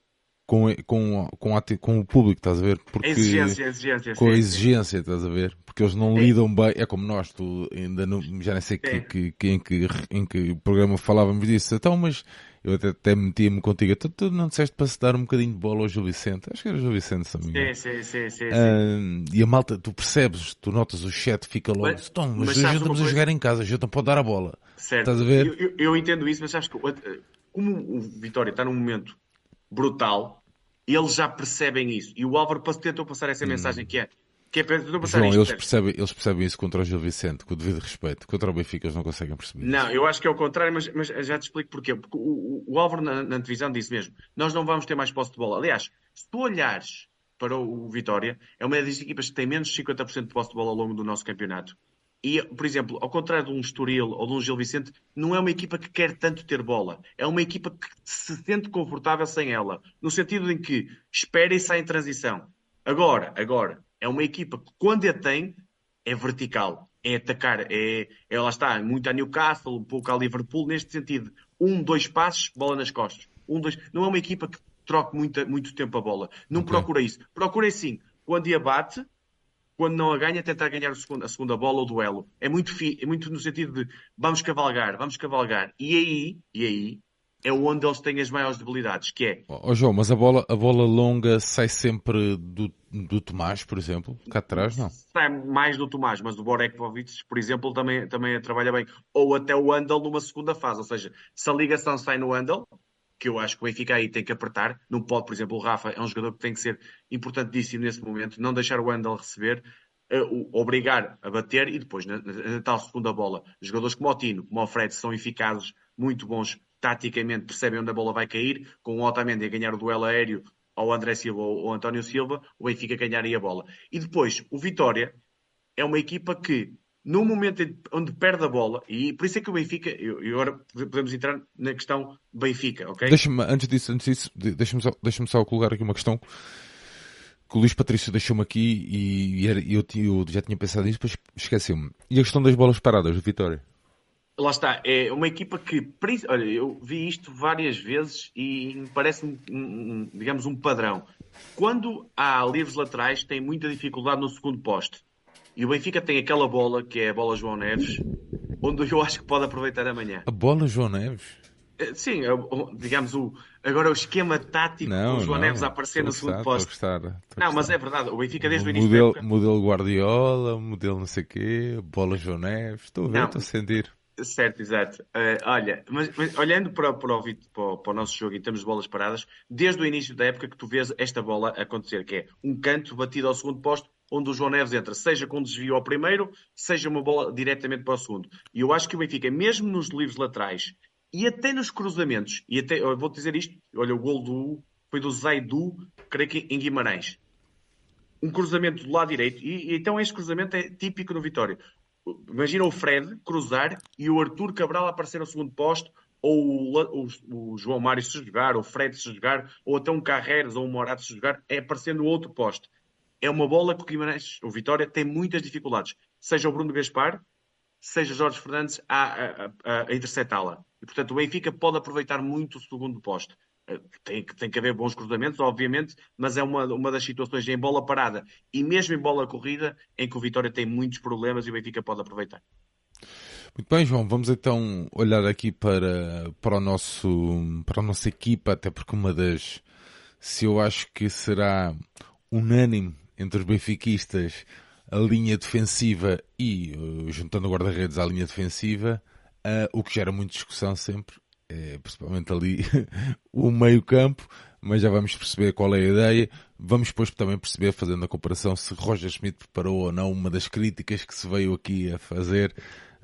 S1: com, com, com, a, com, o público, estás a ver?
S2: Porque, a exigência, a exigência.
S1: Com a exigência, estás a ver? Porque eles não lidam bem, é como nós, tu ainda não, já nem sei que, que, que, em, que, em que programa falávamos disso, então, mas eu até, até metia-me contigo. Tu, tu, não disseste para se dar um bocadinho de bola ao Gil Vicente? Acho que era o Gil Vicente, se
S2: sim, sim, sim, sim,
S1: uh, E a malta, tu percebes, tu notas o chat, fica logo. Mas, então, mas, mas estamos a jogar em casa, já não pode dar a bola.
S2: Certo.
S1: Estás a ver?
S2: Eu, eu, eu, entendo isso, mas sabes que como o Vitória está num momento brutal, eles já percebem isso. E o Álvaro tentou passar essa hum. mensagem que é que é
S1: João, eles percebem, eles percebem isso contra o Gil Vicente, com o devido respeito. Contra o Benfica eles não conseguem perceber
S2: Não, isso. eu acho que é o contrário, mas, mas já te explico porquê. Porque o, o, o Álvaro na, na divisão disse mesmo, nós não vamos ter mais posse de bola. Aliás, se tu olhares para o, o Vitória, é uma das equipas que tem menos de 50% de posse de bola ao longo do nosso campeonato. E, por exemplo, ao contrário de um Estoril ou de um Gil Vicente, não é uma equipa que quer tanto ter bola. É uma equipa que se sente confortável sem ela. No sentido em que espera e sai em transição. Agora, agora, é uma equipa que quando a tem é vertical, é atacar, é, é lá está, muito a Newcastle, um pouco a Liverpool, neste sentido, um, dois passos, bola nas costas. Um, dois, não é uma equipa que troque muito, muito tempo a bola. Não okay. procura isso. Procura sim, quando a bate, quando não a ganha, tentar ganhar a segunda, a segunda bola ou duelo. É muito, fi, é muito no sentido de vamos cavalgar, vamos cavalgar. E aí, e aí, é onde eles têm as maiores debilidades, que é...
S1: Oh, João, mas a bola, a bola longa sai sempre do, do Tomás, por exemplo? Cá atrás, não?
S2: Sai mais do Tomás, mas o Borekpovic, por exemplo, também, também trabalha bem. Ou até o Andal numa segunda fase, ou seja, se a ligação sai no Andal, que eu acho que o Benfica aí tem que apertar, não pode, por exemplo, o Rafa é um jogador que tem que ser importantíssimo nesse momento, não deixar o Andal receber, uh, obrigar a bater e depois, na, na, tal segunda bola, jogadores como o Tino, como o Fred, são eficazes, muito bons taticamente percebem onde a bola vai cair, com o Otamendi a ganhar o duelo aéreo ao André Silva ou ao António Silva, o Benfica ganharia a bola. E depois, o Vitória é uma equipa que, no momento onde perde a bola, e por isso é que o Benfica, e agora podemos entrar na questão Benfica, ok?
S1: Deixa-me, antes disso, antes disso deixa-me só, deixa só colocar aqui uma questão que o Luís Patrício deixou-me aqui e, e eu, eu, já tinha pensado nisso, depois esqueci-me. E a questão das bolas paradas, Vitória?
S2: Lá está, é uma equipa que, olha, eu vi isto várias vezes e me parece, um, digamos, um padrão. Quando há livros laterais, tem muita dificuldade no segundo poste. E o Benfica tem aquela bola, que é a bola João Neves, onde eu acho que pode aproveitar amanhã.
S1: A bola João Neves?
S2: Eh, sim, digamos, o, agora o esquema tático não, do João não, Neves a aparecer no segundo posto. Não, mas é verdade, o Benfica desde o, o início
S1: modelo,
S2: época...
S1: modelo Guardiola, modelo não sei o quê, bola João Neves, estou a ver, estou a sentir.
S2: Certo, exato. Uh, olha, mas, mas, olhando para, para, o, para, para, o, nosso jogo em termos de bolas paradas, desde o início da época que tu vês esta bola acontecer, que é um canto batido ao segundo posto, onde o João Neves entra, seja com desvio ao primeiro, seja uma bola diretamente para o segundo. E eu acho que o Benfica, mesmo nos livros laterais e até nos cruzamentos, e até, vou dizer isto, olha, o gol do, foi do Zaidu, creio que em Guimarães. Um cruzamento do lado direito, e, e então este cruzamento é típico no Vitória. Imagina o Fred cruzar e o Arthur Cabral aparecer no segundo posto, ou o, o, o, João Mário se jogar, ou o Fred se jogar, ou até um Carreiras ou um Morato se jogar, é aparecer no outro posto. É uma bola que o Guimarães, o Vitória, tem muitas dificuldades. Seja o Bruno Gaspar, seja Jorge Fernandes a, a, a, a interceptá-la. E, portanto, o Benfica pode aproveitar muito o segundo posto. Eh, tem, tem que haver bons cruzamentos, obviamente, mas é uma, uma das situações em bola parada e mesmo em bola corrida em que o Vitória tem muitos problemas e o Benfica pode aproveitar.
S1: Muito bem, João, vamos então olhar aqui para, para, o nosso, para a nossa equipa, até porque uma das, se eu acho que será unânime entre os benfiquistas, a linha defensiva e, uh, juntando guarda-redes à linha defensiva, uh, o que gera muita discussão sempre, é, principalmente ali o meio-campo, mas já vamos perceber qual é a ideia. Vamos depois também perceber, fazendo a comparação, se Roger Schmidt preparou ou não uma das críticas que se veio aqui a fazer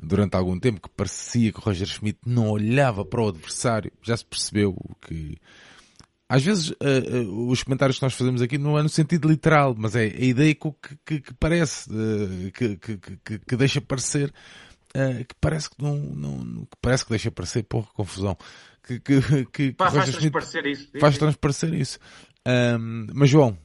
S1: durante algum tempo, que parecia que Roger Schmidt não olhava para o adversário. Já se percebeu que às vezes uh, uh, os comentários que nós fazemos aqui não é no sentido literal, mas é a ideia que, que, que parece, uh, que, que, que, deixa parecer, que parece que não, não, que parece que deixa parecer, porra, confusão. Que, que, que,
S2: Pá, faz transparecer isso.
S1: Faz transparecer isso. Um, mas João,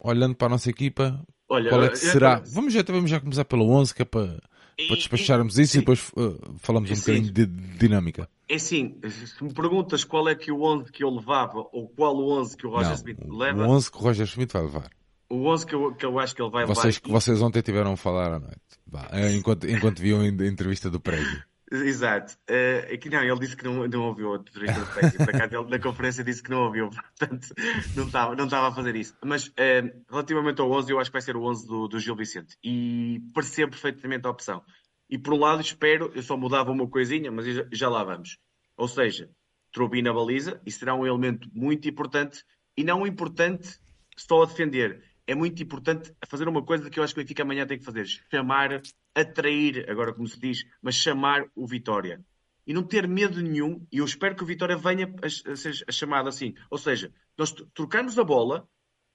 S1: olhando para a nossa equipa, Olha, qual é que será? Eu... Vamos, já, vamos já começar pelo 11, que é para para despacharmos isso sim. e depois uh, falamos um sim. bocadinho de dinâmica.
S2: É sim, se me perguntas qual é que o 11 que eu levava ou qual o 11 que o Roger
S1: Não,
S2: Smith leva.
S1: O 11 que o Roger Smith vai levar.
S2: O 11 que eu, que eu acho que ele vai
S1: vocês,
S2: levar.
S1: Vocês ontem tiveram a falar à noite, enquanto, enquanto viam a entrevista do prédio.
S2: Exato. Uh, aqui não, ele disse que não, não ouviu acaso, ele na conferência disse que não ouviu, portanto, não estava não estava a fazer isso. Mas uh, relativamente ao 11, eu acho que vai ser o 11 do, do Gil Vicente. E percebo perfeitamente a opção. E por um lado espero, eu só mudava uma coisinha, mas já, já lá vamos. Ou seja, Trubi na baliza, e será um elemento muito importante, e não importante só a defender. É muito importante fazer uma coisa que eu acho que o Benfica amanhã tem que fazer: chamar, atrair, agora como se diz, mas chamar o Vitória. E não ter medo nenhum, e eu espero que o Vitória venha a, a ser chamado assim. Ou seja, nós trocamos a bola,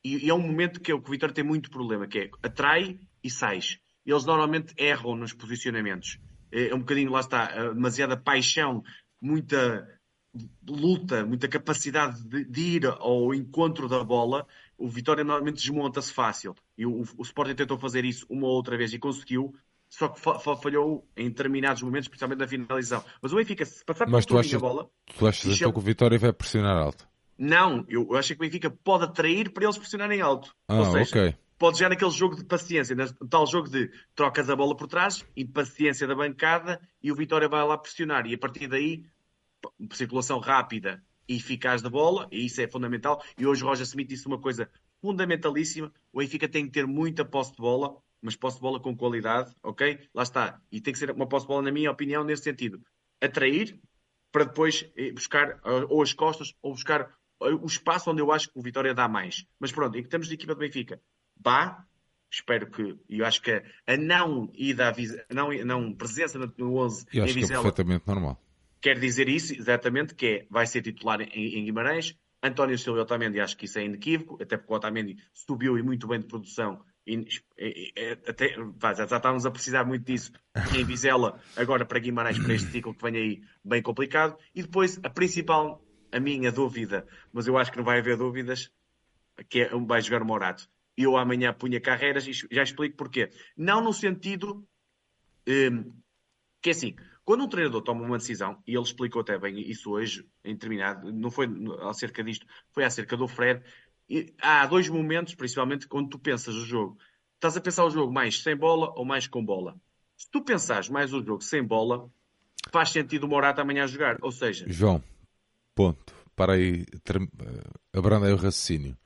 S2: e, e é um momento que, é, que o Vitória tem muito problema, que é atrai e sais eles normalmente erram nos posicionamentos. É, é um bocadinho, lá está, demasiada paixão, muita luta, muita capacidade de, de, ir ao encontro da bola, o Vitória normalmente desmonta-se fácil. E o, o Sporting tentou fazer isso uma ou outra vez e conseguiu, só que fa falhou em determinados momentos, principalmente na finalização. Mas o Benfica, se passar por
S1: tu achas, a bola... Tu achas então que o Vitória vai pressionar alto?
S2: Não, eu, acho que o Benfica pode atrair para eles pressionarem alto.
S1: Ah, Ou seja, ok
S2: pode já naquele jogo de paciência, tal jogo de trocas a bola por trás, impaciência da bancada e o Vitória vai lá pressionar. E a partir daí, circulação rápida eficaz da bola, e isso é fundamental. E hoje o Roger Smith disse uma coisa fundamentalíssima: o Benfica tem que ter muita posse de bola, mas posse de bola com qualidade, ok? Lá está. E tem que ser uma posse de bola, na minha opinião, nesse sentido. Atrair para depois eh, buscar ou as costas ou buscar o espaço onde eu acho que o Vitória dá mais. Mas pronto, em termos de equipa do Benfica, vá. Espero que, e eu acho que a não ida à não, não presença no 11
S1: eu acho em Vizela,
S2: que
S1: é perfeitamente normal.
S2: Quer dizer isso exatamente, que é, vai ser titular em, em Guimarães, António Silva e Otamendi, acho que isso é inequívoco, até porque o Otamendi subiu e muito bem de produção e, e, e, até, já, estávamos a precisar muito disso em Vizela, agora para Guimarães, para este ciclo que vem aí bem complicado. E depois, a principal, a minha dúvida, mas eu acho que não vai haver dúvidas, que é, vai jogar o Morato. E eu amanhã punha carreiras e já explico porquê. Não no sentido um, que é assim, quando um treinador toma uma decisão, e ele explicou até bem isso hoje, em determinado, não foi acerca disto, foi acerca do Fred, e há dois momentos, principalmente, quando tu pensas o jogo. Estás a pensar o jogo mais sem bola ou mais com bola. Se tu pensares mais o jogo sem bola, faz sentido o Morata amanhã a jogar. Ou seja...
S1: João, ponto. Para aí, eh, abranda aí o raciocínio.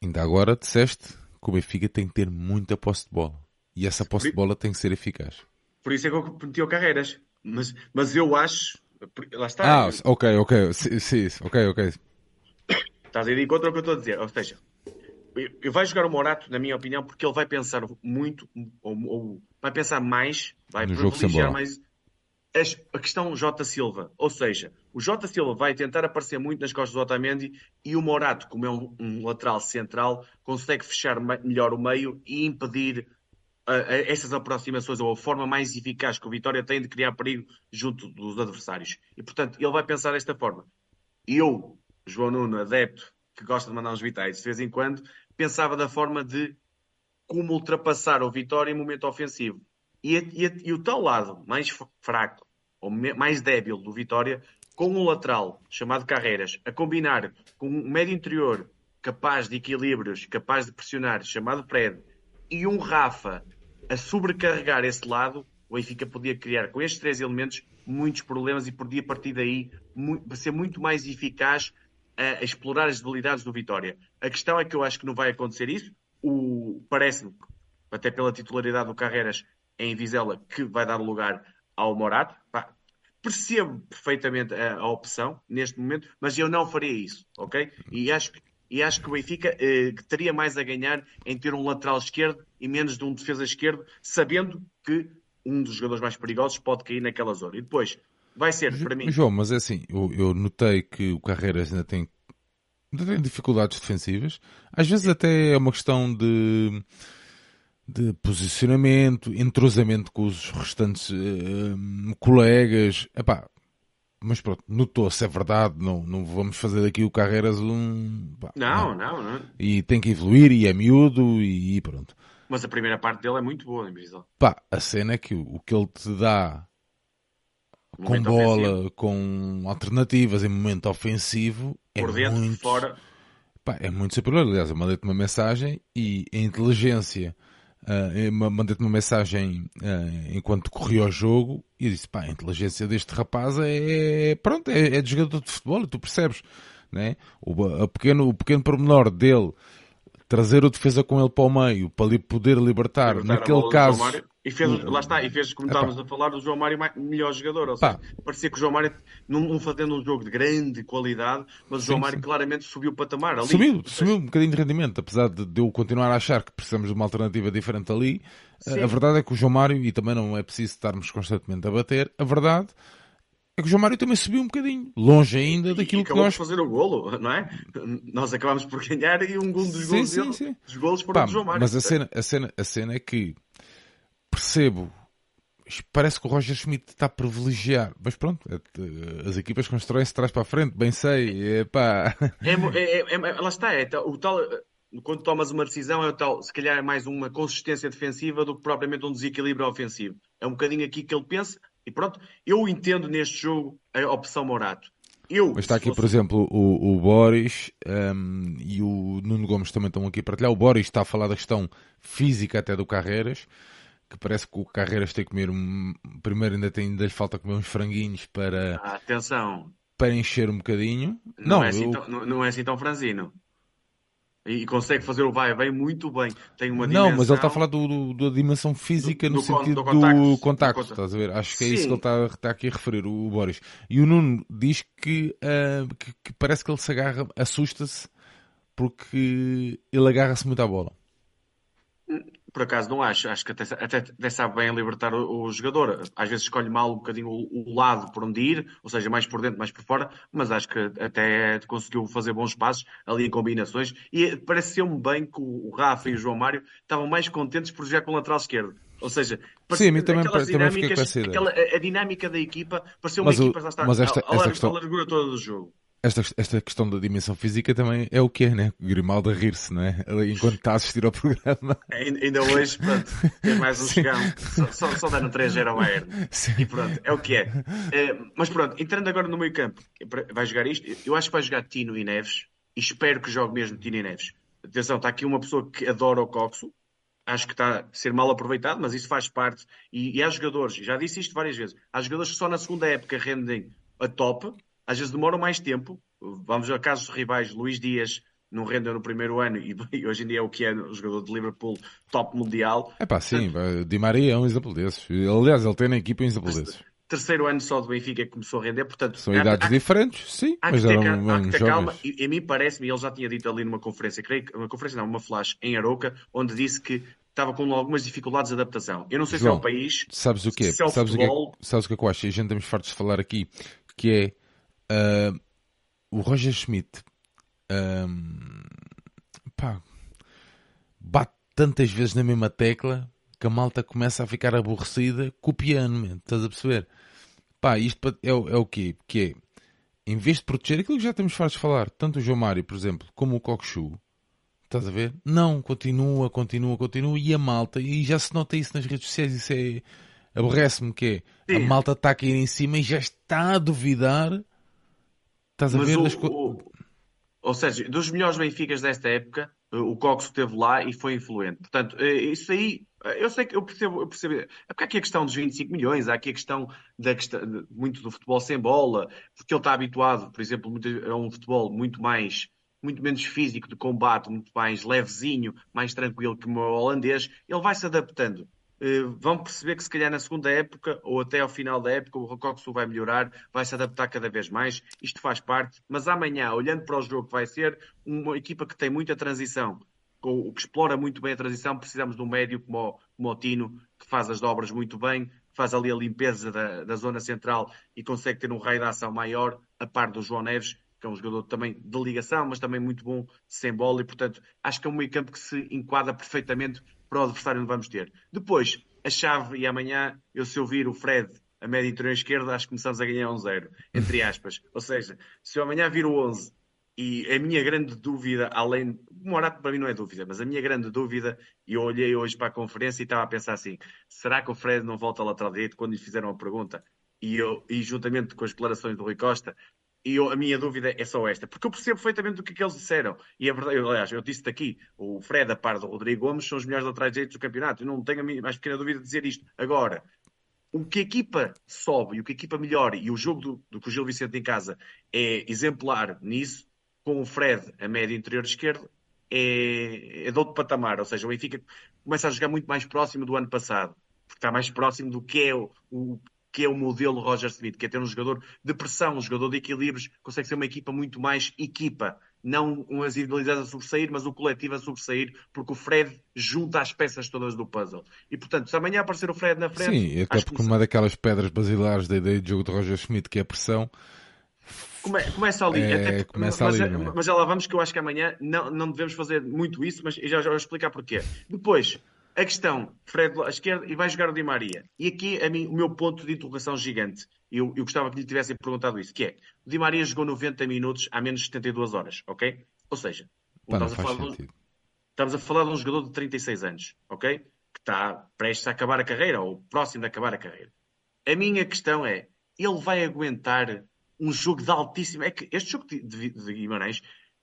S1: Ainda agora disseste que o Benfica tem que ter muita posse de bola. E essa posse de bola tem que ser eficaz.
S2: Por isso é que eu o Carreiras. Mas, mas eu acho... Lá está.
S1: Ah, ok, ok. Sim, sim, ok, ok.
S2: Estás a ir contra o que eu estou a dizer. Ou seja, vai jogar o Morato, na minha opinião, porque ele vai pensar muito, ou, ou vai pensar mais, vai privilegiar mais a questão J. Silva. Ou seja, o J. Silva vai tentar aparecer muito nas costas do Otamendi e o Morato, como é um, um lateral central, consegue fechar melhor o meio e impedir essas aproximações ou a forma mais eficaz que o Vitória tem de criar perigo junto dos adversários. E, portanto, ele vai pensar desta forma. Eu, João Nuno, adepto, que gosta de mandar uns vitais de vez em quando, pensava da forma de como ultrapassar o Vitória em momento ofensivo. E, e, e o tal lado mais fraco, ou me, mais débil do Vitória, com um lateral chamado Carreiras, a combinar com um médio interior capaz de equilíbrios, capaz de pressionar, chamado Fred, e um Rafa a sobrecarregar esse lado, o Benfica podia criar com estes três elementos muitos problemas e podia partir daí muito, ser muito mais eficaz a, explorar as debilidades do Vitória. A questão é que eu acho que não vai acontecer isso. Parece-me, até pela titularidade do Carreiras em Vizela, que vai dar lugar ao Morato. Pá, percebo perfeitamente a, a, opção neste momento, mas eu não faria isso, ok? E acho, e acho que o Benfica eh, teria mais a ganhar em ter um lateral esquerdo e menos de um defesa esquerdo, sabendo que um dos jogadores mais perigosos pode cair naquela zona. E depois, vai ser para mim.
S1: João, mas é assim, eu, eu notei que o Carreiras ainda tem, ainda tem dificuldades defensivas. Às vezes até é uma questão de, de posicionamento, entrosamento com os restantes uh, colegas. Epá, mas pronto, notou-se, é verdade, não, não vamos fazer daqui o Carreiras um...
S2: Pá, não, não, não,
S1: E tem que evoluir, e é miúdo, e, e pronto.
S2: Mas a primeira parte dele é muito boa, em
S1: Pá, a cena é que o, o que ele te dá com bola, ofensivo. com alternativas em momento ofensivo, é Por dentro, muito, fora. Pá, é muito superior. Aliás, eu mandei-te uma mensagem e a inteligência, uh, mandei-te uma mensagem uh, enquanto corria o jogo e disse, pá, a inteligência deste rapaz é, pronto, é, é de jogador de futebol, tu percebes, né? O, a pequeno, o pequeno pormenor dele trazer o defesa com ele para o meio, para lhe poder libertar, libertar naquele caso
S2: e fez, lá está, e fez, como estávamos a falar, o João Mário melhor jogador. Ou seja, parecia que o João Mário, não, não fazendo um jogo de grande qualidade, mas sim, o João Mário sim. claramente subiu o patamar ali.
S1: Subiu, subiu um bocadinho de rendimento, apesar de, eu continuar a achar que precisamos de uma alternativa diferente ali. Sim. A verdade é que o João Mário, e também não é preciso estarmos constantemente a bater, a verdade é que o João Mário também subiu um bocadinho, longe ainda daquilo
S2: e
S1: que nós...
S2: de fazer o golo, não é? Nós acabámos por ganhar e um golo dos golos, sim, sim. dos golos foram Pá, do João Mário.
S1: Mas a cena, a, cena, a cena é que percebo parece que o Roger Schmidt está a privilegiar, mas pronto, é, as equipas constroem-se trás para a frente, bem sei, pá.
S2: É, é, é, é, lá está, é, o tal, quando tomas uma decisão é o tal, se calhar é mais uma consistência defensiva do que propriamente um desequilíbrio ofensivo. É um bocadinho aqui que ele pensa, e pronto, eu entendo neste jogo a opção Morato. Eu,
S1: Mas está aqui, fosse... por exemplo, o, o Boris um, e o Nuno Gomes também estão aqui a partilhar. O Boris está a falar da questão física até do Carreiras que parece que o Carreiras tem que comer um... primeiro ainda, tem, ainda lhe falta comer uns franguinhos para
S2: ah, atenção
S1: para encher um bocadinho
S2: não, não é, assim eu... tão, não, não é assim tão franzino e consegue fazer o vai bem muito bem. Tem uma dimensão...
S1: Não, mas ele está a falar do, do, da dimensão física do, no do sentido do contacto, contacto, estás a ver? Acho que é Sim. isso que ele está, está, aqui a referir, o, Boris. E o Nuno diz que, uh, que, que, parece que ele se agarra, assusta-se porque ele agarra-se muito à bola.
S2: Por acaso não acho. Acho que até, até, até sabe bem libertar o, o, jogador. Às vezes escolhe mal um bocadinho o, o, lado por onde ir, ou seja, mais por dentro, mais por fora, mas acho que até conseguiu fazer bons passos ali em combinações. E pareceu-me bem que o, Rafa e o João Mário estavam mais contentes por jogar com o lateral esquerdo. Ou seja,
S1: Sim, mim também, também fiquei com essa ideia.
S2: Aquela, a, a dinâmica da equipa pareceu uma mas equipa, o,
S1: mas esta, a,
S2: a,
S1: questão...
S2: a largura toda do jogo
S1: esta, esta questão da dimensão física também é o que é, né? Grimaldo a rir-se, não é? Enquanto está a assistir ao programa.
S2: Ainda hoje, pronto, tem mais um chegão. Só, só, só dando 3-0 ao Bayern. E pronto, é o que é. é. Mas pronto, entrando agora no meio campo, vai jogar isto? Eu acho que vai jogar Tino e Neves. E espero que jogue mesmo Tino e Neves. Atenção, está aqui uma pessoa que adora o Coxo. Acho que está a ser mal aproveitado, mas isso faz parte. E, e há jogadores, já disse isto várias vezes, há jogadores que só na segunda época rendem a top às vezes demoram mais tempo. Vamos a casos rivais, Luís Dias não rendeu no primeiro ano e, e, hoje em dia é o que é o jogador de Liverpool top mundial.
S1: É pá, sim, Di Maria é um exemplo desses. Aliás, ele tem na equipa um exemplo desses.
S2: Terceiro ano só do Benfica que começou a render, portanto...
S1: São há, idades há, diferentes, sim,
S2: há mas que ter, eram há que ter calma. E a mim parece-me, ele já tinha dito ali numa conferência, creio que, uma conferência não, uma flash em Aroca, onde disse que estava com algumas dificuldades de adaptação. Eu não sei João, se é o país,
S1: sabes o quê?
S2: se é o
S1: sabes
S2: futebol...
S1: O que é, sabes o que é que eu acho? A gente estamos fartos de falar aqui, que é Uh, o Roger Schmidt um, pá, bate tantas vezes na mesma tecla que a malta começa a ficar aborrecida com o piano, man, estás a perceber? Pá, isto é, é o quê? Que é, em vez de proteger aquilo que já temos fartos de falar, tanto o João Mário, por exemplo, como o Cockchu, estás a ver? Não, continua, continua, continua, e a malta, e já se nota isso nas redes sociais, isso é, aborrece-me que é, a malta está a cair em cima e já está a duvidar Estás a Mas ver? O, das... o,
S2: ou seja, dos melhores Benficas desta época, o Coxo esteve lá e foi influente. Portanto, eh, isso aí, eh, eu sei que eu percebo, eu percebo. É porque há aqui a questão dos 25 milhões, há aqui a questão, da questão muito do futebol sem bola, porque ele está habituado, por exemplo, a um futebol muito mais muito menos físico de combate, muito mais levezinho, mais tranquilo que o holandês, ele vai se adaptando. Eh, vão perceber que se calhar na segunda época ou até ao final da época o Rocoxo vai melhorar, vai se adaptar cada vez mais, isto faz parte, mas amanhã, olhando para o jogo que vai ser, uma equipa que tem muita transição, que explora muito bem a transição, precisamos de um médio como o, como o Tino, que faz as dobras muito bem, faz ali a limpeza da, da zona central e consegue ter um raio de ação maior, a par do João Neves, que é um jogador também de ligação, mas também muito bom sem bola, e portanto acho que é um meio campo que se enquadra perfeitamente para o adversário onde vamos ter. Depois, a chave, e amanhã, eu se eu vir o Fred a média interior esquerda, acho que começamos a ganhar um zero, entre aspas. Ou seja, se eu amanhã vir o 11 e a minha grande dúvida, além. Morato para mim não é dúvida, mas a minha grande dúvida, e eu olhei hoje para a conferência e estava a pensar assim: será que o Fred não volta ao lateral direito quando lhe fizeram a pergunta? E, eu, e juntamente com as declarações do Rui Costa, e eu, a minha dúvida é só esta, porque eu percebo perfeitamente o que, é que eles disseram. E a verdade, eu, aliás, eu disse daqui, o Fred, a par do Rodrigo Gomes, são os melhores laterais direitos do campeonato. Eu não tenho a mais pequena dúvida de dizer isto. Agora, o que a equipa sobe e o que a equipa melhora, e o jogo do, do, do Gil Vicente em casa é exemplar nisso, com o Fred a média interior esquerdo, é, é de outro patamar. Ou seja, o Benfica começa a jogar muito mais próximo do ano passado, porque está mais próximo do que é o, o que é o modelo Roger Smith, que é ter um jogador de pressão, um jogador de equilíbrios, consegue ser uma equipa muito mais equipa, não umas individualidades a sobressair, mas o coletivo a sobressair, porque o Fred junta as peças todas do puzzle. E portanto, se amanhã aparecer o Fred na frente.
S1: Sim, até porque uma daquelas pedras basilares da ideia de jogo de Roger Smith, que é a pressão.
S2: Come, começa ali, é, até, começa mas, ali mas, mas já lá vamos que eu acho que amanhã não, não devemos fazer muito isso, mas já, já vou explicar porquê. Depois, a questão, Fred à esquerda e vai jogar o Di Maria. E aqui a mim, o meu ponto de interrogação gigante, eu, eu gostava que lhe tivessem perguntado isso, que é, o Di Maria jogou 90 minutos há menos de 72 horas, ok? Ou seja,
S1: Pá, estamos, a falar de,
S2: estamos a falar de um jogador de 36 anos, ok? Que está prestes a acabar a carreira, ou próximo de acabar a carreira. A minha questão é, ele vai aguentar um jogo de altíssimo... É que este jogo de, de, de Guimarães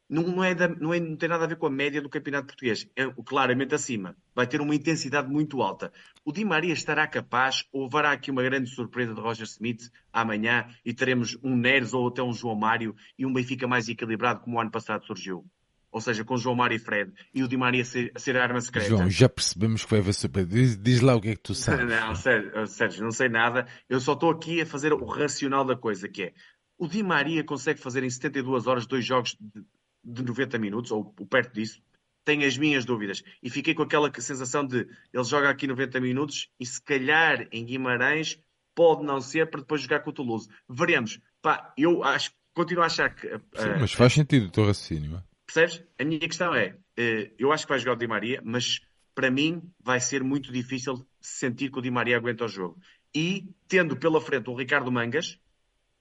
S2: não, não, é da, não, é, não tem nada a ver com a média do campeonato português. É claramente acima. Vai ter uma intensidade muito alta. O Di Maria estará capaz, ou haverá aqui uma grande surpresa de Roger Smith amanhã e teremos um Neres ou até um João Mário e um Benfica mais equilibrado como o ano passado surgiu? Ou seja, com João Mário e Fred e o Di Maria ser, ser a arma secreta.
S1: João, já percebemos que vai haver surpresa. Diz, diz, lá o que é que tu sabes.
S2: Não, Sérgio, Sérgio, não sei nada. Eu só estou aqui a fazer o racional da coisa, que é o Di Maria consegue fazer em 72 horas dois jogos de de 90 minutos, ou, perto disso, tenho as minhas dúvidas. E fiquei com aquela sensação de ele joga aqui 90 minutos e se calhar em Guimarães pode não ser para depois jogar com o Toulouse. Veremos. Pá, eu acho, continuo a achar que. Uh,
S1: Sim, mas faz sentido o teu raciocínio. É?
S2: Percebes? A minha questão é: uh, eu acho que vai jogar o Di Maria, mas para mim vai ser muito difícil sentir que o Di Maria aguenta o jogo. E tendo pela frente o Ricardo Mangas,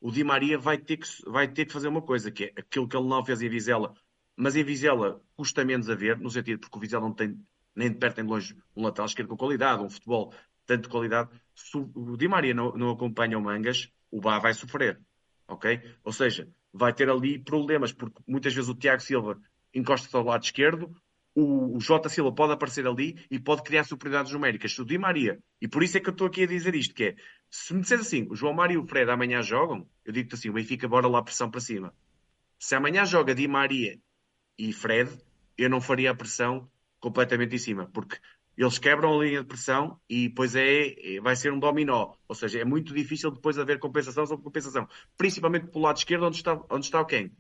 S2: o Di Maria vai ter que, vai ter que fazer uma coisa, que é aquilo que ele não fez em Vizela, mas em Vizela custa menos a ver, no sentido porque o Vizela não tem nem de perto nem de longe um lateral esquerdo com qualidade, um futebol tanto de qualidade. Se o Di Maria não, não acompanha o Mangas, o Bá vai sofrer, ok? Ou seja, vai ter ali problemas, porque muitas vezes o Tiago Silva encosta-se ao lado esquerdo, o, o Silva pode aparecer ali e pode criar superioridades numéricas. Se o Di Maria, e por isso é que eu estou aqui a dizer isto, que é, se me disseres assim, o João Mário e o Fred amanhã jogam, eu digo-te assim, o Benfica bora lá pressão para cima. Se amanhã joga Di Maria e Fred, eu não faria a pressão completamente em cima, porque eles quebram a linha de pressão e depois é, é, vai ser um dominó. Ou seja, é muito difícil depois haver compensação sobre compensação. Principalmente pelo lado esquerdo, onde está, onde está o quem?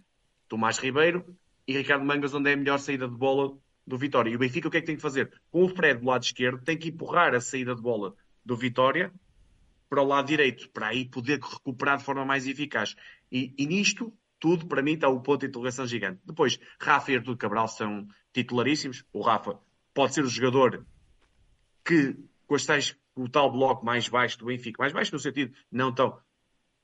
S2: Tomás Ribeiro e Ricardo Mangas, onde é a melhor saída de bola do Vitória. E o Benfica o que é que tem que fazer? Com o Fred do lado esquerdo, tem que empurrar a saída de bola do Vitória para o lado direito, para aí poder recuperar de forma mais eficaz. E, e nisto, tudo, para mim, está o um ponto de interrogação gigante. Depois, Rafa e Artur Cabral são titularíssimos. O Rafa pode ser o jogador que, com as tais, o tal bloco mais baixo do Benfica, mais baixo no sentido não tão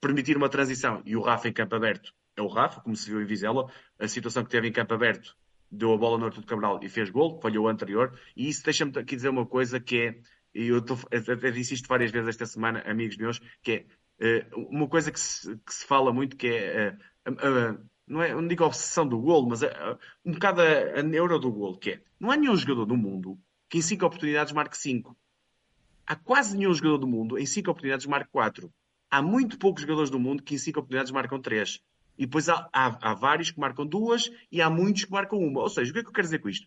S2: permitir uma transição, e o Rafa em campo aberto é o Rafa, como se viu em Vizela, a situação que teve em campo aberto deu a bola no Artur Cabral e fez gol, falhou o anterior, e isso deixa-me aqui dizer uma coisa que é, e eu até disse isto várias vezes esta semana, amigos meus, que é uh, uma coisa que se, que se, fala muito, que é, uh, não, é não digo a obsessão do gol, mas um bocado a, a neura do gol, que é, não há nenhum jogador do mundo que em 5 oportunidades marque 5. Há quase nenhum jogador do mundo em 5 oportunidades marque 4. Há muito poucos jogadores do mundo que em 5 oportunidades marcam 3. E depois há, há, há, vários que marcam duas e há muitos que marcam uma. Ou seja, o que é que eu quero dizer com isto?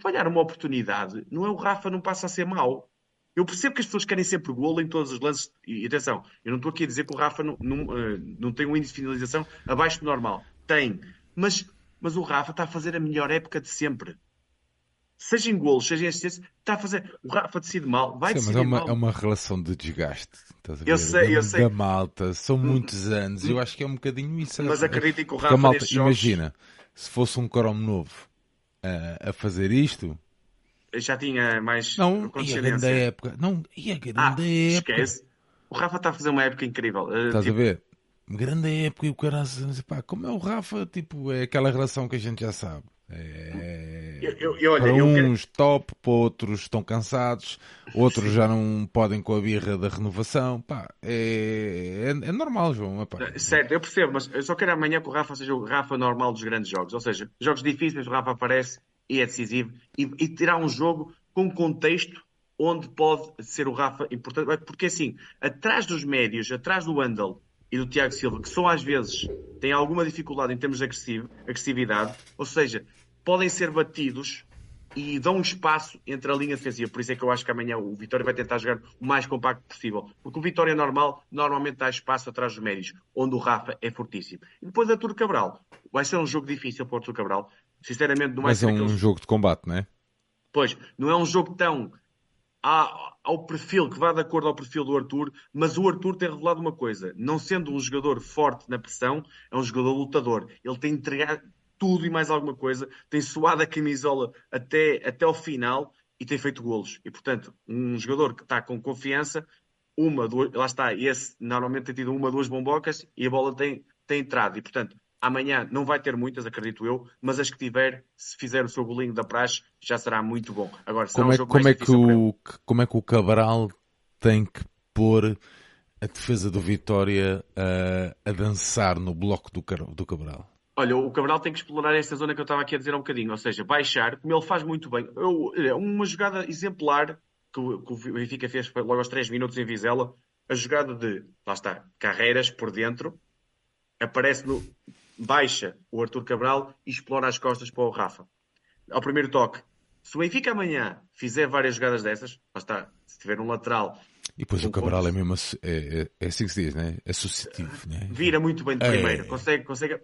S2: Falhar uma oportunidade, não é o Rafa não passa a ser mau. Eu percebo que as pessoas querem sempre golo em todos os lances. E atenção, eu não estou aqui a dizer que o Rafa não, não, uh, não tem um índice de finalização abaixo do normal. Tem. Mas, mas o Rafa está a fazer a melhor época de sempre seja em golos, seja em assistência, está a fazer. O Rafa decide mal, vai Sim, decidir
S1: mas é uma,
S2: mal.
S1: é uma relação de desgaste. Estás a ver?
S2: Eu sei,
S1: da,
S2: eu sei.
S1: Da malta, são hum. muitos anos. Eu acho que é um bocadinho isso.
S2: Mas acredito que o Rafa.
S1: Malta, imagina, se fosse um Chrome novo uh, a fazer isto.
S2: Já tinha mais.
S1: Não, e a grande época. Não, e a grande ah, época. Esquece.
S2: O Rafa está a fazer uma época incrível. Uh,
S1: Estás tipo... a ver? Grande época e o cara, pá, como é o Rafa, tipo, é aquela relação que a gente já sabe. É... Eu, eu, olha, para uns quero... top, para outros estão cansados, outros Sim. já não podem com a birra da renovação. Pá, é, é, é normal, João. Epá.
S2: Certo, eu percebo, mas eu só quero amanhã que o Rafa seja o Rafa normal dos grandes jogos. Ou seja, jogos difíceis, o Rafa aparece e é decisivo e, e tirar um jogo com contexto onde pode ser o Rafa importante. Porque assim, atrás dos médios, atrás do Wandel e do Tiago Silva, que só às vezes têm alguma dificuldade em termos de agressividade, ou seja, podem ser batidos e dão um espaço entre a linha defensiva. Por isso é que eu acho que amanhã o Vitória vai tentar jogar o mais compacto possível. Porque o Vitória normal normalmente dá espaço atrás dos médios, onde o Rafa é fortíssimo. E depois Arturo Cabral. Vai ser um jogo difícil para o Arturo Cabral. Sinceramente, não
S1: vai Mas é um jogo de combate, não é?
S2: Pois, não é um jogo tão ao perfil, que vá de acordo ao perfil do Arthur, mas o Arthur tem revelado uma coisa: não sendo um jogador forte na pressão, é um jogador lutador. Ele tem entregado tudo e mais alguma coisa, tem suado a camisola até, até ao final e tem feito golos. E portanto, um jogador que está com confiança, uma, duas, lá está, esse normalmente tem tido uma, duas bombocas e a bola tem, tem entrado. E portanto, Amanhã não vai ter muitas, acredito eu, mas as que tiver, se fizer o seu golinho da praxe, já será muito bom. Agora,
S1: como, é, um como, é que o, como é que o Cabral tem que pôr a defesa do Vitória a, a dançar no bloco do, do Cabral?
S2: Olha, o Cabral tem que explorar esta zona que eu estava aqui a dizer há um bocadinho, ou seja, baixar, como ele faz muito bem. Eu, uma jogada exemplar que o, que o Benfica fez logo aos 3 minutos em Vizela, a jogada de, lá está, carreiras por dentro, aparece no, baixa o Arthur Cabral e explora as costas para o Rafa. Ao primeiro toque. Se o Benfica amanhã fizer várias jogadas dessas, lá está, se tiver um lateral.
S1: E depois o Cabral é mesmo é, é, é assim que se diz, né? é associativo. Né?
S2: Vira muito bem de é. primeira, consegue, consegue.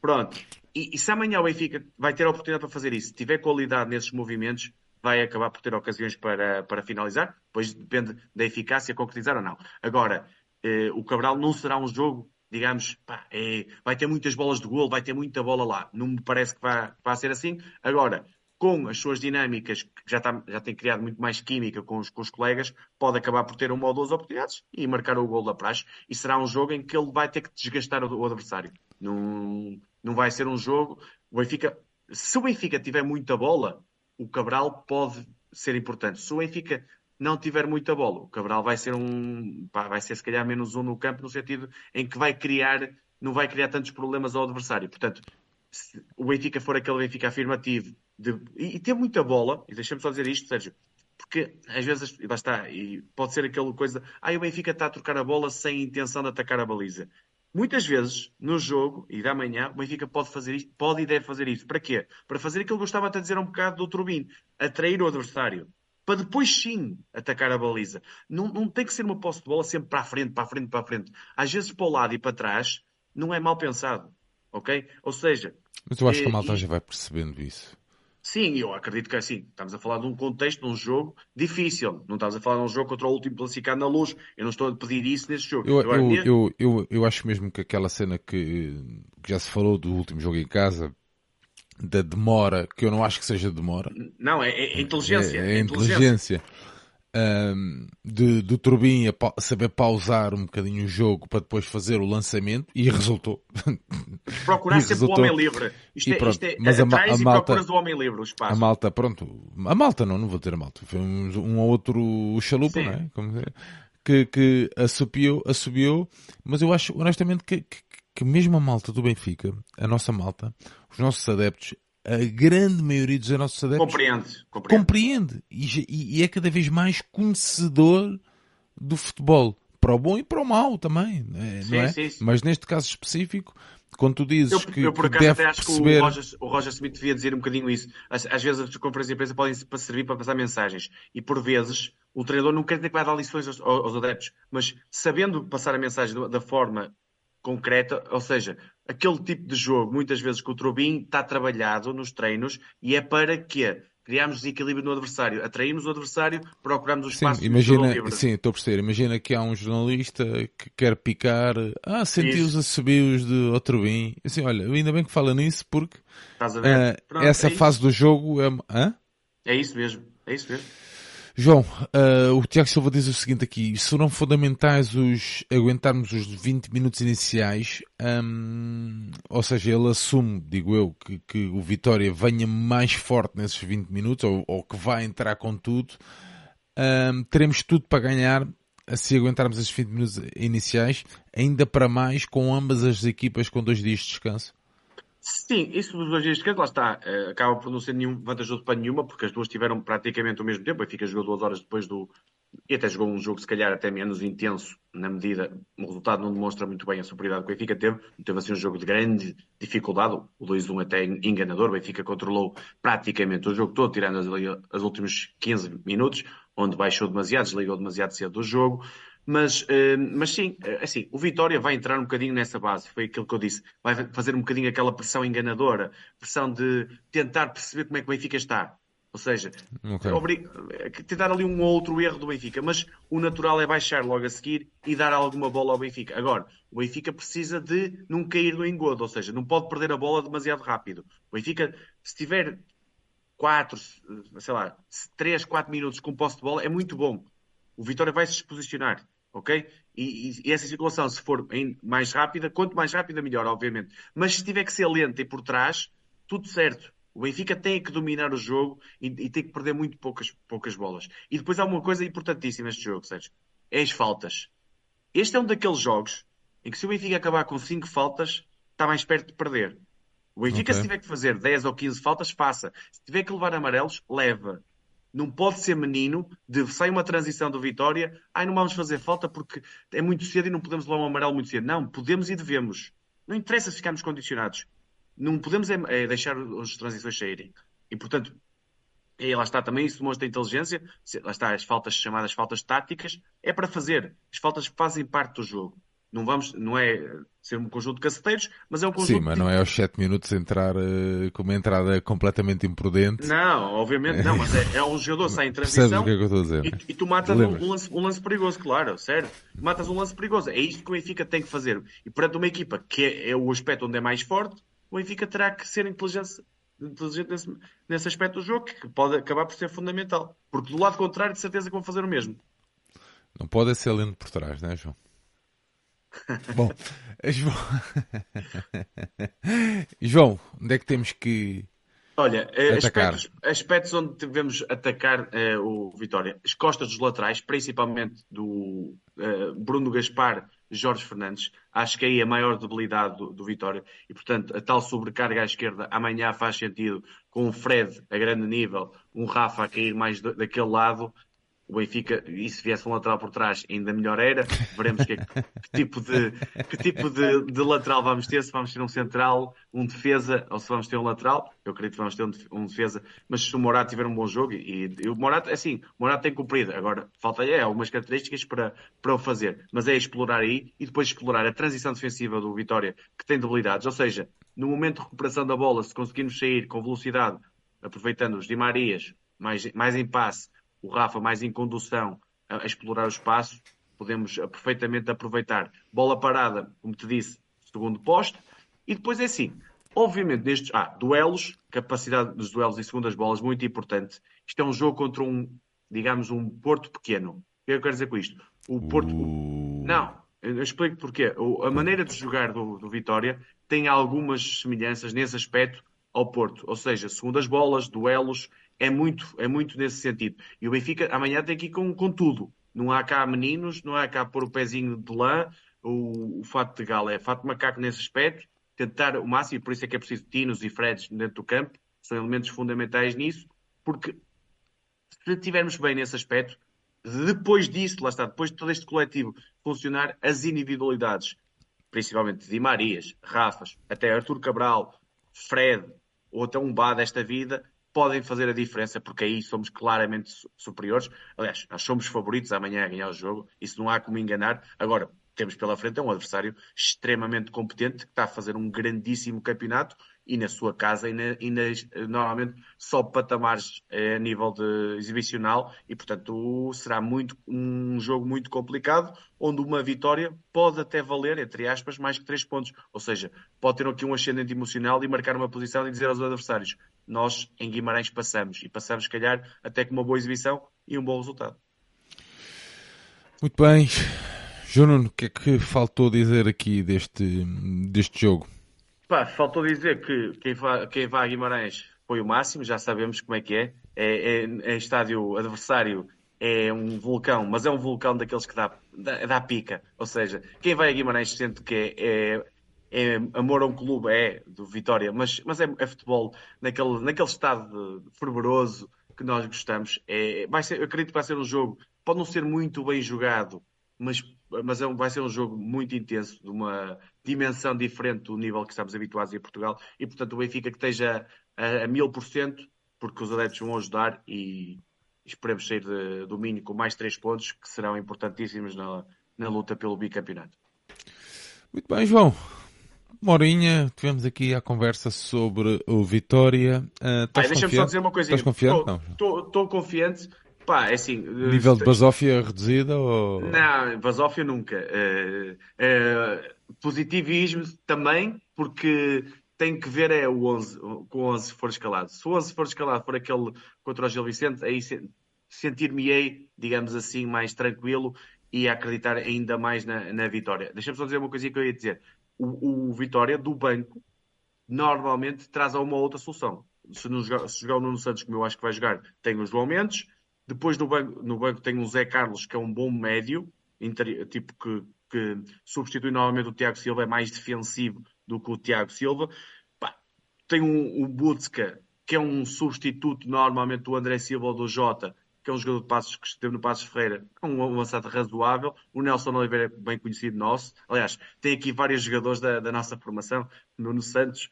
S2: Pronto. E, e se amanhã o Benfica vai ter a oportunidade para fazer isso, se tiver qualidade nesses movimentos, vai acabar por ter ocasiões para, para finalizar, depois depende da eficácia concretizar ou não. Agora, eh, o Cabral não será um jogo, digamos, pá, é, vai ter muitas bolas de gol, vai ter muita bola lá. Não me parece que vai ser assim. Agora, com as suas dinâmicas, que já, está, já tem criado muito mais química com os, com os colegas, pode acabar por ter uma ou duas oportunidades e marcar o gol da praxe. E será um jogo em que ele vai ter que desgastar o, o adversário. Não, não vai ser um jogo. O Benfica, se o Benfica tiver muita bola, o Cabral pode ser importante. Se o Benfica não tiver muita bola, o Cabral vai ser um, pá, vai ser se calhar menos um no campo, no sentido em que vai criar, não vai criar tantos problemas ao adversário. Portanto, se o Benfica for aquele Benfica afirmativo de, e, e ter muita bola, e deixa-me só dizer isto, Sérgio, porque às vezes, lá está, e pode ser aquela coisa, ah, o Benfica está a trocar a bola sem intenção de atacar a baliza. Muitas vezes, no jogo, e da manhã, o Benfica pode fazer isto, pode e deve fazer isso. Para quê? Para fazer aquilo que eu estava a dizer um bocado do Turbin, atrair o adversário. Para depois sim atacar a baliza. Não, não tem que ser uma posse de bola sempre para a frente, para a frente, para a frente. Às vezes para o lado e para trás, não é mal pensado. Ok? Ou seja.
S1: Mas eu acho que a
S2: eh,
S1: malta
S2: e-
S1: já vai percebendo isso.
S2: Sim, eu acredito que é assim. Estamos a falar de um contexto, de um jogo difícil. Não estamos a falar de um jogo contra o último classificado na luz. Eu não estou a pedir isso nesse jogo.
S1: Eu, eu, eu, eu, eu acho mesmo que aquela cena que, que já se falou do último jogo em casa, da demora, que eu não acho que seja demora,
S2: Não, é, é inteligência.
S1: é, é
S2: é
S1: inteligência ahm, de, do Turbin a saber pausar um bocadinho o jogo para depois fazer o lançamento e resultou.
S2: Procurar sempre
S1: resultou.
S2: o homem livre. Isto é, isto é
S1: mas a a
S2: e
S1: malta-
S2: procuras o homem livre, o
S1: A
S2: espaço.
S1: malta, pronto, a malta não, não vou ter a malta, foi um, um ou outro chalupa, não é? Como dizer, que, que assobiou, assobiou, mas eu acho honestamente que, que, que mesmo a malta do Benfica, a nossa malta, os nossos adeptos, a grande maioria dos nossos adeptos
S2: Compreende. Compreende.
S1: compreende e, e- é cada vez mais conhecedor do futebol, para o bom e para o mau também, é,
S2: Sim,
S1: não é?
S2: sim, sim.
S1: Mas neste caso específico, quando tu dizes
S2: Eu,
S1: que,
S2: eu, por acaso,
S1: deve
S2: até acho
S1: perceber...
S2: que o Roger, o Roger Smith devia dizer um bocadinho isso. Às, às vezes as conferências de imprensa podem servir para passar mensagens. E por vezes o treinador não quer dizer que vai dar lições aos, aos adeptos, mas sabendo passar a mensagem da forma concreta, ou seja, aquele tipo de jogo, muitas vezes que o Trubin está trabalhado nos treinos e é para quê? Criarmos desequilíbrio no adversário, atraímos o adversário, procuramos o
S1: Sim,
S2: espaço do
S1: imagina,
S2: livre.
S1: sim, estou a perceber. Imagina que há um jornalista que quer picar, ah, senti os assobios de Otrubim. Assim, olha, ainda bem que fala nisso porque
S2: Pronto,
S1: essa
S2: é isso.
S1: fase do jogo é. Hã?
S2: É isso mesmo, é isso mesmo.
S1: João, ah, o Tiago Silva diz o seguinte aqui: serão fundamentais os aguentarmos os 20 minutos iniciais, hum, ou seja, ele assume, digo eu, que, que o Vitória venha mais forte nesses 20 minutos, ou, ou que vai entrar com tudo. Hum, teremos tudo para ganhar se aguentarmos esses 20 minutos iniciais, ainda para mais com ambas as equipas com dois dias de descanso.
S2: Sim, isso dos descanso, lá está. Eh, acaba por não ser nenhum vantajoso para nenhuma, porque as duas tiveram praticamente o mesmo tempo. O Benfica jogou duas horas depois do. E até jogou um jogo, se calhar, até menos intenso, na medida. O resultado não demonstra muito bem a superioridade que o Benfica teve. Teve assim um jogo de grande dificuldade. O 2-1 até enganador. O Benfica controlou praticamente o jogo todo, tirando as últimos 15 minutos, onde baixou demasiado, desligou demasiado cedo do jogo. Mas, eh, mas sim, eh, assim, o Vitória vai entrar um bocadinho nessa base, foi aquilo que eu disse. Vai fazer um bocadinho aquela pressão enganadora, pressão de tentar perceber como é que o Benfica está. Ou seja,
S1: Ok.
S2: obri- eh, tentar ali um ou outro erro do Benfica, mas o natural é baixar logo a seguir e dar alguma bola ao Benfica. Agora, o Benfica precisa de não cair no engodo, ou seja, não pode perder a bola demasiado rápido. O Benfica, se tiver 4, sei lá, 3, 4 minutos com posse de bola, é muito bom. O Vitória vai se posicionar, ok? E, e- essa circulação, se for em- mais rápida, quanto mais rápida, melhor, obviamente. Mas se tiver que ser lenta e por trás, tudo certo. O Benfica tem que dominar o jogo e, e tem que perder muito poucas, poucas bolas. E depois há uma coisa importantíssima neste jogo, Sérgio. É as faltas. Este é um daqueles jogos em que se o Benfica acabar com 5 faltas, está mais perto de perder. O Benfica,
S1: Ok.
S2: se tiver que fazer 10 ou 15 faltas, faça. Se tiver que levar amarelos, leva. Não pode ser menino de sai uma transição do Vitória, ai não vamos fazer falta porque é muito cedo e não podemos levar um amarelo muito cedo. Não, podemos e devemos. Não interessa se ficarmos condicionados. Não podemos é, é deixar as transições saírem. E portanto, e lá está também, isso demonstra inteligência. Lá está, as faltas chamadas faltas táticas, é para fazer. As faltas fazem parte do jogo. Não, vamos, não é ser um conjunto de caceteiros, mas é um conjunto.
S1: Sim, mas não é aos 7 minutos entrar uh, com uma entrada completamente imprudente.
S2: Não, obviamente não, mas é, é um jogador sem transição.
S1: que é que eu estou a dizer?
S2: E, e tu matas um, um, lance, um, lance, perigoso, claro, sério. Matas um lance perigoso. É isto que o Benfica tem que fazer. E perante uma equipa que é, é o aspecto onde é mais forte, o Benfica terá que ser inteligente, inteligente nesse, nesse aspecto do jogo, que pode acabar por ser fundamental. Porque do lado contrário, de certeza que vão fazer o mesmo.
S1: Não pode ser lento por trás, não é, João? Bom, João... João, onde é que temos que
S2: Olha, eh, aspectos, aspectos, onde devemos atacar uh, o Vitória. As costas dos laterais, principalmente do uh, Bruno Gaspar, Jorge Fernandes. Acho que aí é a maior debilidade do, do, Vitória. E, portanto, a tal sobrecarga à esquerda amanhã faz sentido com o Fred a grande nível, um Rafa a cair mais do, daquele lado o Benfica, e se viesse um lateral por trás, ainda melhor era. Veremos que, que tipo, de, que tipo de, de, lateral vamos ter, se vamos ter um central, um defesa, ou se vamos ter um lateral. Eu acredito que vamos ter um, defesa, mas se o Morato tiver um bom jogo, e, e o Morato, assim, o Morato tem cumprido. Agora, falta é, algumas características para, para o fazer, mas é explorar aí e depois explorar a transição defensiva do Vitória, que tem debilidades. Ou seja, no momento de recuperação da bola, se conseguirmos sair com velocidade, aproveitando os Di Marias, mais, mais em passe, o Rafa mais em condução a, a explorar o espaço, podemos perfeitamente aproveitar. Bola parada, como te disse, segundo posto, e depois é assim. Obviamente, nestes ah, duelos, capacidade dos duelos e segundas bolas, muito importante. Isto é um jogo contra um, digamos, um Porto pequeno. O que é que eu quero dizer com isto? O Porto. Uh... Não, eu explico porquê. A maneira de jogar do, do Vitória tem algumas semelhanças nesse aspecto ao Porto. Ou seja, segundas bolas, duelos, é muito, é muito nesse sentido. E o Benfica amanhã tem que ir com, com tudo. Não há cá meninos, não há cá pôr o pezinho de lã, o, o fato de gala é fato de macaco nesse aspecto, tentar o máximo, por isso é que é preciso Tinos e Freds dentro do campo, são elementos fundamentais nisso, porque se estivermos bem nesse aspecto, depois disso, lá está, depois de todo este coletivo funcionar, as individualidades, principalmente de Marias, Rafas, até Artur Cabral, Fred, ou até um Bá desta vida, podem fazer a diferença, porque aí somos claramente superiores. Aliás, nós somos favoritos amanhã a ganhar o jogo, isso não há como enganar. Agora, temos pela frente é um adversário extremamente competente que está a fazer um grandíssimo campeonato e na sua casa e, na, e nas, normalmente sobe patamares eh, a nível de exibicional e portanto será muito um jogo muito complicado onde uma vitória pode até valer, entre aspas, mais que três pontos. Ou seja, pode ter aqui um ascendente emocional e marcar uma posição e dizer aos adversários nós em Guimarães passamos e passamos, se calhar, até com uma boa exibição e um bom resultado.
S1: Muito bem. João o que é que faltou dizer aqui deste, deste jogo?
S2: Pá, faltou dizer que quem vai, quem vai a Guimarães foi o máximo, já sabemos como é que é. É, é, é estádio adversário, é um vulcão, mas é um vulcão daqueles que dá, dá, dá pica. Ou seja, quem vai a Guimarães sente que é, é é amor a um clube, é, do Vitória, mas, mas é, é futebol naquele, naquele estado fervoroso que nós gostamos. É, vai ser, eu acredito que vai ser um jogo, pode não ser muito bem jogado, mas, mas é vai ser um jogo muito intenso, de uma dimensão diferente do nível que estamos habituados em Portugal, e portanto o Benfica que esteja a mil por cento, porque os adeptos vão ajudar e esperemos sair de domínio com mais três pontos, que serão importantíssimos na, na luta pelo bicampeonato.
S1: Muito bem, João. Uma horinha, tivemos aqui a conversa sobre o Vitória. Uh,
S2: Deixa-me só dizer uma coisinha.
S1: Estás confiante?
S2: Estou confiante. Pá, é assim...
S1: Nível de basófia reduzida ou...
S2: Não, basófia nunca. Uh, uh, positivismo também, porque tem que ver é o 11, com o 11 for escalado. Se o 11 for escalado for aquele contra o Gil Vicente, aí sentir-me-ei, digamos assim, mais tranquilo e acreditar ainda mais na, na vitória. Deixa-me só dizer uma coisinha que eu ia dizer o, o Vitória do banco normalmente traz a uma outra solução. Se, jogar, se jogar o Nuno Santos, como eu acho que vai jogar, tem o João Mendes. Depois no banco, no banco tem o Zé Carlos, que é um bom médio, tipo que, que substitui normalmente o Tiago Silva, é mais defensivo do que o Tiago Silva. Tem um, o Butska, que é um substituto normalmente do André Silva ou do Jota, que é um jogador de passos que esteve no Passos Ferreira, é um avançado razoável. O Nelson Oliveira é bem conhecido nosso. Aliás, tem aqui vários jogadores da, da nossa formação. Nuno Santos,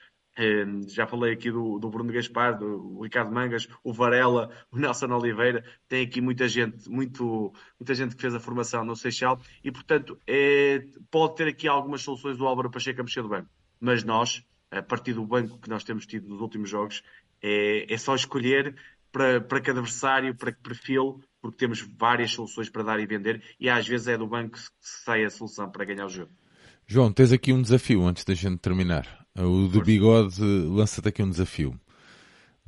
S2: já falei aqui do, do, Bruno Gaspar, do Ricardo Mangas, o Varela, o Nelson Oliveira. Tem aqui muita gente, muito, muita gente que fez a formação no Seixal e, portanto, é, pode ter aqui algumas soluções do Álvaro Pacheco a mexer do banco. Mas nós, a partir do banco que nós temos tido nos últimos jogos, é, é só escolher para, para cada adversário, para que perfil, porque temos várias soluções para dar e vender e às vezes é do banco que sai a solução para ganhar o jogo.
S1: João, tens aqui um desafio antes da gente terminar. O do bigode lança-te aqui um desafio.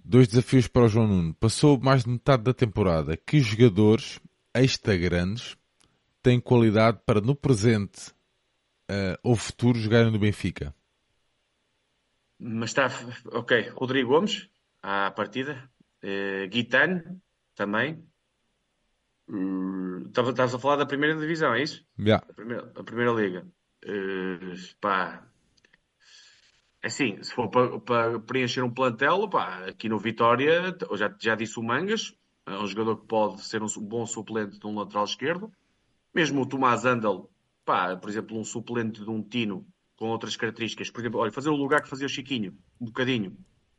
S1: Dois desafios para o João Nuno. Passou mais de metade da temporada. Que jogadores extra grandes têm qualidade para no presente uh, ou futuro jogarem no Benfica?
S2: Mas está, ok. Rodrigo Gomes, à partida. Uh, Guitane, também. Uh, estavas a falar da primeira divisão, é isso?
S1: Yeah.
S2: A, primeira, a primeira liga. Uh, pá, assim, se for para, para preencher um plantel, pá, aqui no Vitória, já, já disse o Mangas, é um jogador que pode ser um bom suplente de um lateral esquerdo. Mesmo o Tomás Andal, pá, por exemplo, um suplente de um Tino com outras características. Por exemplo, olha, fazer o lugar que fazia o Chiquinho, um bocadinho.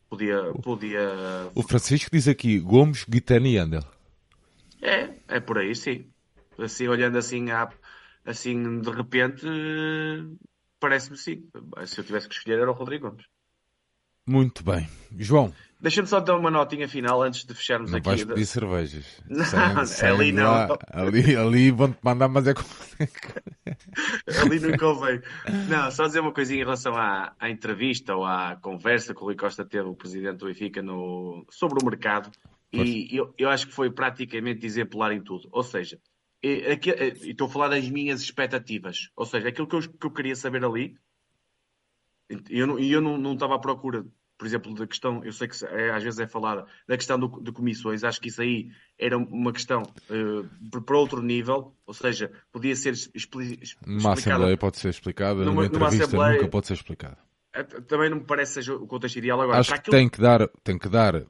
S2: Podia. podia...
S1: O Francisco diz aqui Gomes, Guitani e Andel.
S2: É, é por aí, sim. Assim, olhando assim, assim de repente, parece-me sim. Se eu tivesse que escolher, era o Rodrigo Gomes.
S1: Muito bem. João.
S2: Deixa-me só dar uma notinha final antes de fecharmos
S1: não
S2: aqui.
S1: Não vais pedir cervejas.
S2: Não, sem, sem ali não. Lá,
S1: ali, ali vão-te mandar, mas é como...
S2: ali não convém. Não, só dizer uma coisinha em relação à, à, entrevista ou à conversa que o Rui Costa teve, o presidente do Benfica, no... sobre o mercado. E eu, eu acho que foi praticamente exemplar em tudo. Ou seja, estou a falar das minhas expectativas. Ou seja, aquilo que eu, que eu queria saber ali, e eu, não, eu não, não estava à procura, por exemplo, da questão, eu sei que é, às vezes é falada, da questão do, de comissões, acho que isso aí era uma questão uh, para outro nível, ou seja, podia ser expli
S1: Numa Assembleia pode ser explicada, numa, numa entrevista numa nunca pode ser explicada.
S2: É, também não me parece seja o contexto ideal agora.
S1: Acho que aquilo... tem que dar, tem que dar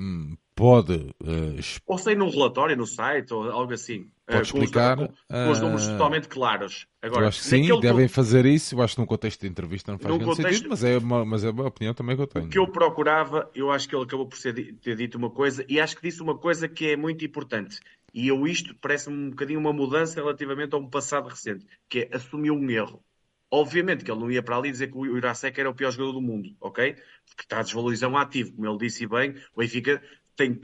S1: hum, pode. Uh,
S2: ou sei num relatório no site ou algo assim.
S1: Eh, pode uh, explicar.
S2: Com os, com, os números uh, totalmente claros. Agora,
S1: eu acho que sim, devem fazer isso. Eu acho que num contexto de entrevista não faz contexto... sentido, mas é, uma, mas é uma opinião também que eu tenho.
S2: O que eu procurava, eu acho que ele acabou por ser, ter dito uma coisa e acho que disse uma coisa que é muito importante. E eu isto parece-me um bocadinho uma mudança relativamente a um passado recente, que é assumir um erro. Obviamente que ele não ia para ali dizer que o Irasek era o pior jogador do mundo, ok? Porque está a desvalorizar um ativo, como ele disse bem, o Benfica tem,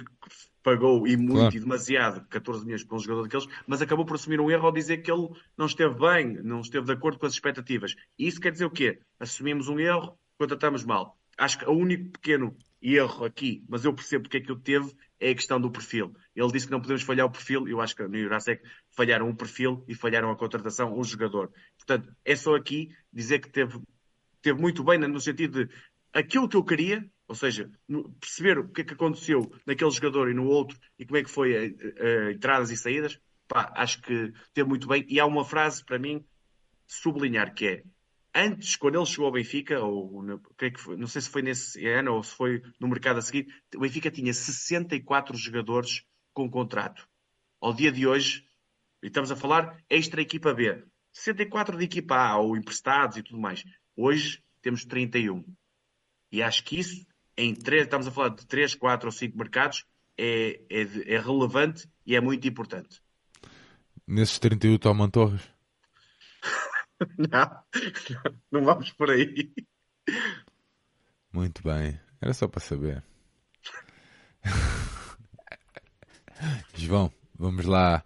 S2: pagou e muito claro. e demasiado 14 milhões para um jogador daqueles, mas acabou por assumir um erro ao dizer que ele não esteve bem, não esteve de acordo com as expectativas. E isso quer dizer o quê? Assumimos um erro, contratamos mal. Acho que o único pequeno erro aqui, mas eu percebo porque é que eu teve, é a questão do perfil. Ele disse que não podemos falhar o perfil, eu acho que no Jurasek falharam o perfil e falharam a contratação, o jogador. Portanto, é só aqui dizer que teve, teve muito bem no sentido de aquilo que eu queria, ou seja, perceber o que é que aconteceu naquele jogador e no outro e como é que foi a, a, entradas e saídas, pá, acho que teve muito bem. E há uma frase para mim sublinhar que é antes, quando ele chegou ao Benfica, ou que foi, não sei se foi nesse ano ou se foi no mercado a seguir, o Benfica tinha 64 jogadores com contrato. Ao dia de hoje, e estamos a falar extra equipa B, 64 de equipa A, ou emprestados e tudo mais. Hoje temos 31. E acho que isso em três, estamos a falar de 3, 4 ou 5 mercados, é, é, é, relevante e é muito importante.
S1: Nesses 31 tomam Torres?
S2: não, não vamos por aí.
S1: Muito bem, era só para saber. João, vamos lá.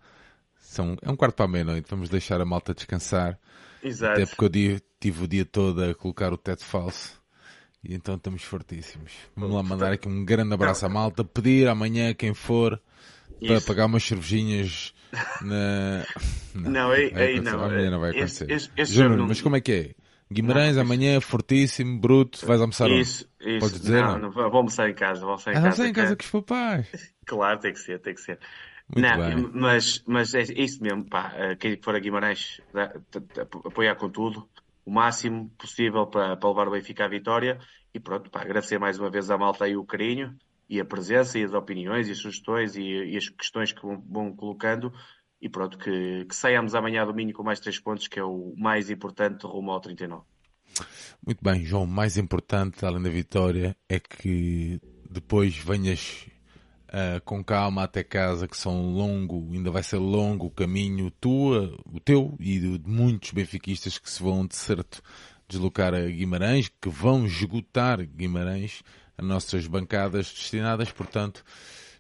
S1: São, é um quarto para a meia-noite, vamos deixar a malta descansar.
S2: Exato.
S1: Até porque eu tive o dia todo a colocar o teto falso. E então estamos fortíssimos. Vamos lá mandar aqui um grande abraço à malta. Pedir amanhã quem for para Isso. pagar umas cervejinhas na.
S2: Não, não aí, aí não.
S1: Amanhã não vai acontecer. Esse, esse Júnior, não... mas como é que é? Guimarães, não, amanhã, fortíssimo, bruto, vais almoçar
S2: Isso, onde? isso. Podes dizer? Não, não, vou almoçar em casa. Vou almoçar em ah, casa.
S1: em casa com os papais.
S2: Claro, tem que ser, tem que ser.
S1: Muito não, bem.
S2: mas, mas é isso mesmo, pá. Eh, quem for a Guimarães, apoiar com tudo o máximo possível para, para levar o Benfica à vitória. E pronto, para agradecer mais uma vez à malta aí o carinho e a presença e as opiniões e as sugestões e, e as questões que vão, vão colocando. E pronto, que, que saiamos amanhã domingo com mais três pontos, que é o mais importante rumo ao 39.
S1: Muito bem, João, mais importante, além da vitória, é que depois venhas uh, com calma até casa, que são longo, ainda vai ser longo o caminho tua, o teu e de muitos benfiquistas que se vão de certo deslocar a Guimarães, que vão esgotar Guimarães, as nossas bancadas destinadas, portanto,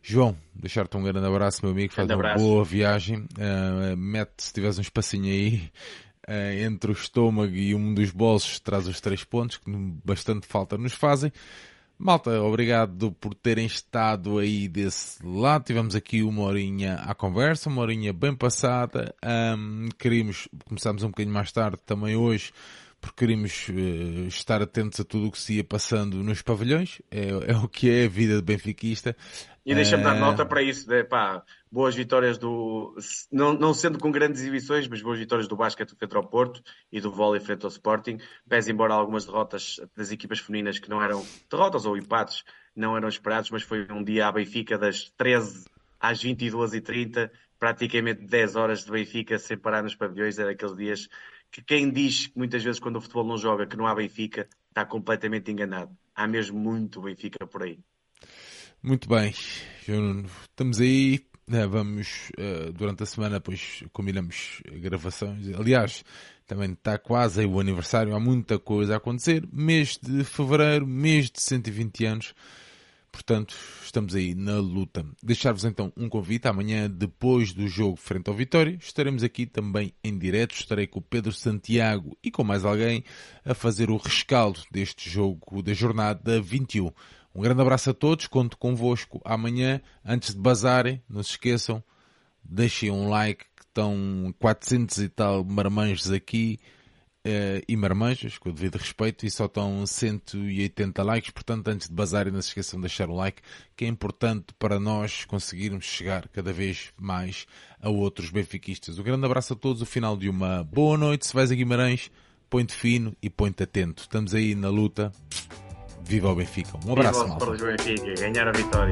S1: João, deixar-te um grande abraço, meu amigo, faz uma boa viagem, uh, mete se tiveres um espacinho aí, uh, entre o estômago e um dos bolsos, traz os três pontos, que bastante falta nos fazem. Malta, obrigado por terem estado aí desse lado. Tivemos aqui uma horinha à conversa, uma horinha bem passada. Um, queríamos, começámos um bocadinho mais tarde também hoje, porque queríamos uh, estar atentos a tudo o que se ia passando nos pavilhões. É, é o que é a vida de benfiquista.
S2: E deixa-me dar nota para isso, de, pá, boas vitórias do, não, não sendo com grandes exibições, mas boas vitórias do basquete frente ao Porto e do vôlei frente ao Sporting, pese embora algumas derrotas das equipas femininas que não eram derrotas ou empates, não eram esperados, mas foi um dia à Benfica das 13 às 22h30, praticamente 10 horas de Benfica sem parar nos pavilhões, era aqueles dias que quem diz muitas vezes quando o futebol não joga que não há Benfica, está completamente enganado. Há mesmo muito Benfica por aí.
S1: Muito bem, estamos aí. Né, vamos uh, durante a semana, pois combinamos gravações. Aliás, também está quase o aniversário, há muita coisa a acontecer. Mês de fevereiro, mês de 120 anos. Portanto, estamos aí na luta. Deixar-vos então um convite. Amanhã, depois do jogo frente ao Vitória, estaremos aqui também em direto. Estarei com o Pedro Santiago e com mais alguém a fazer o rescaldo deste jogo da jornada 21. Um grande abraço a todos, conto convosco amanhã. Antes de bazarem, não se esqueçam, deixem um like, que estão 400 e tal marmanjos aqui, uh, e marmanjas, com o devido respeito, e só estão 180 likes, portanto antes de bazarem não se esqueçam de deixar o like, que é importante para nós conseguirmos chegar cada vez mais a outros benfiquistas. Um grande abraço a todos, o final de uma boa noite, se vais a Guimarães, põe-te fino e põe-te atento. Estamos aí na luta. Viva o Benfica. Um abraço,
S2: Viva o Benfica, ganhar a vitória.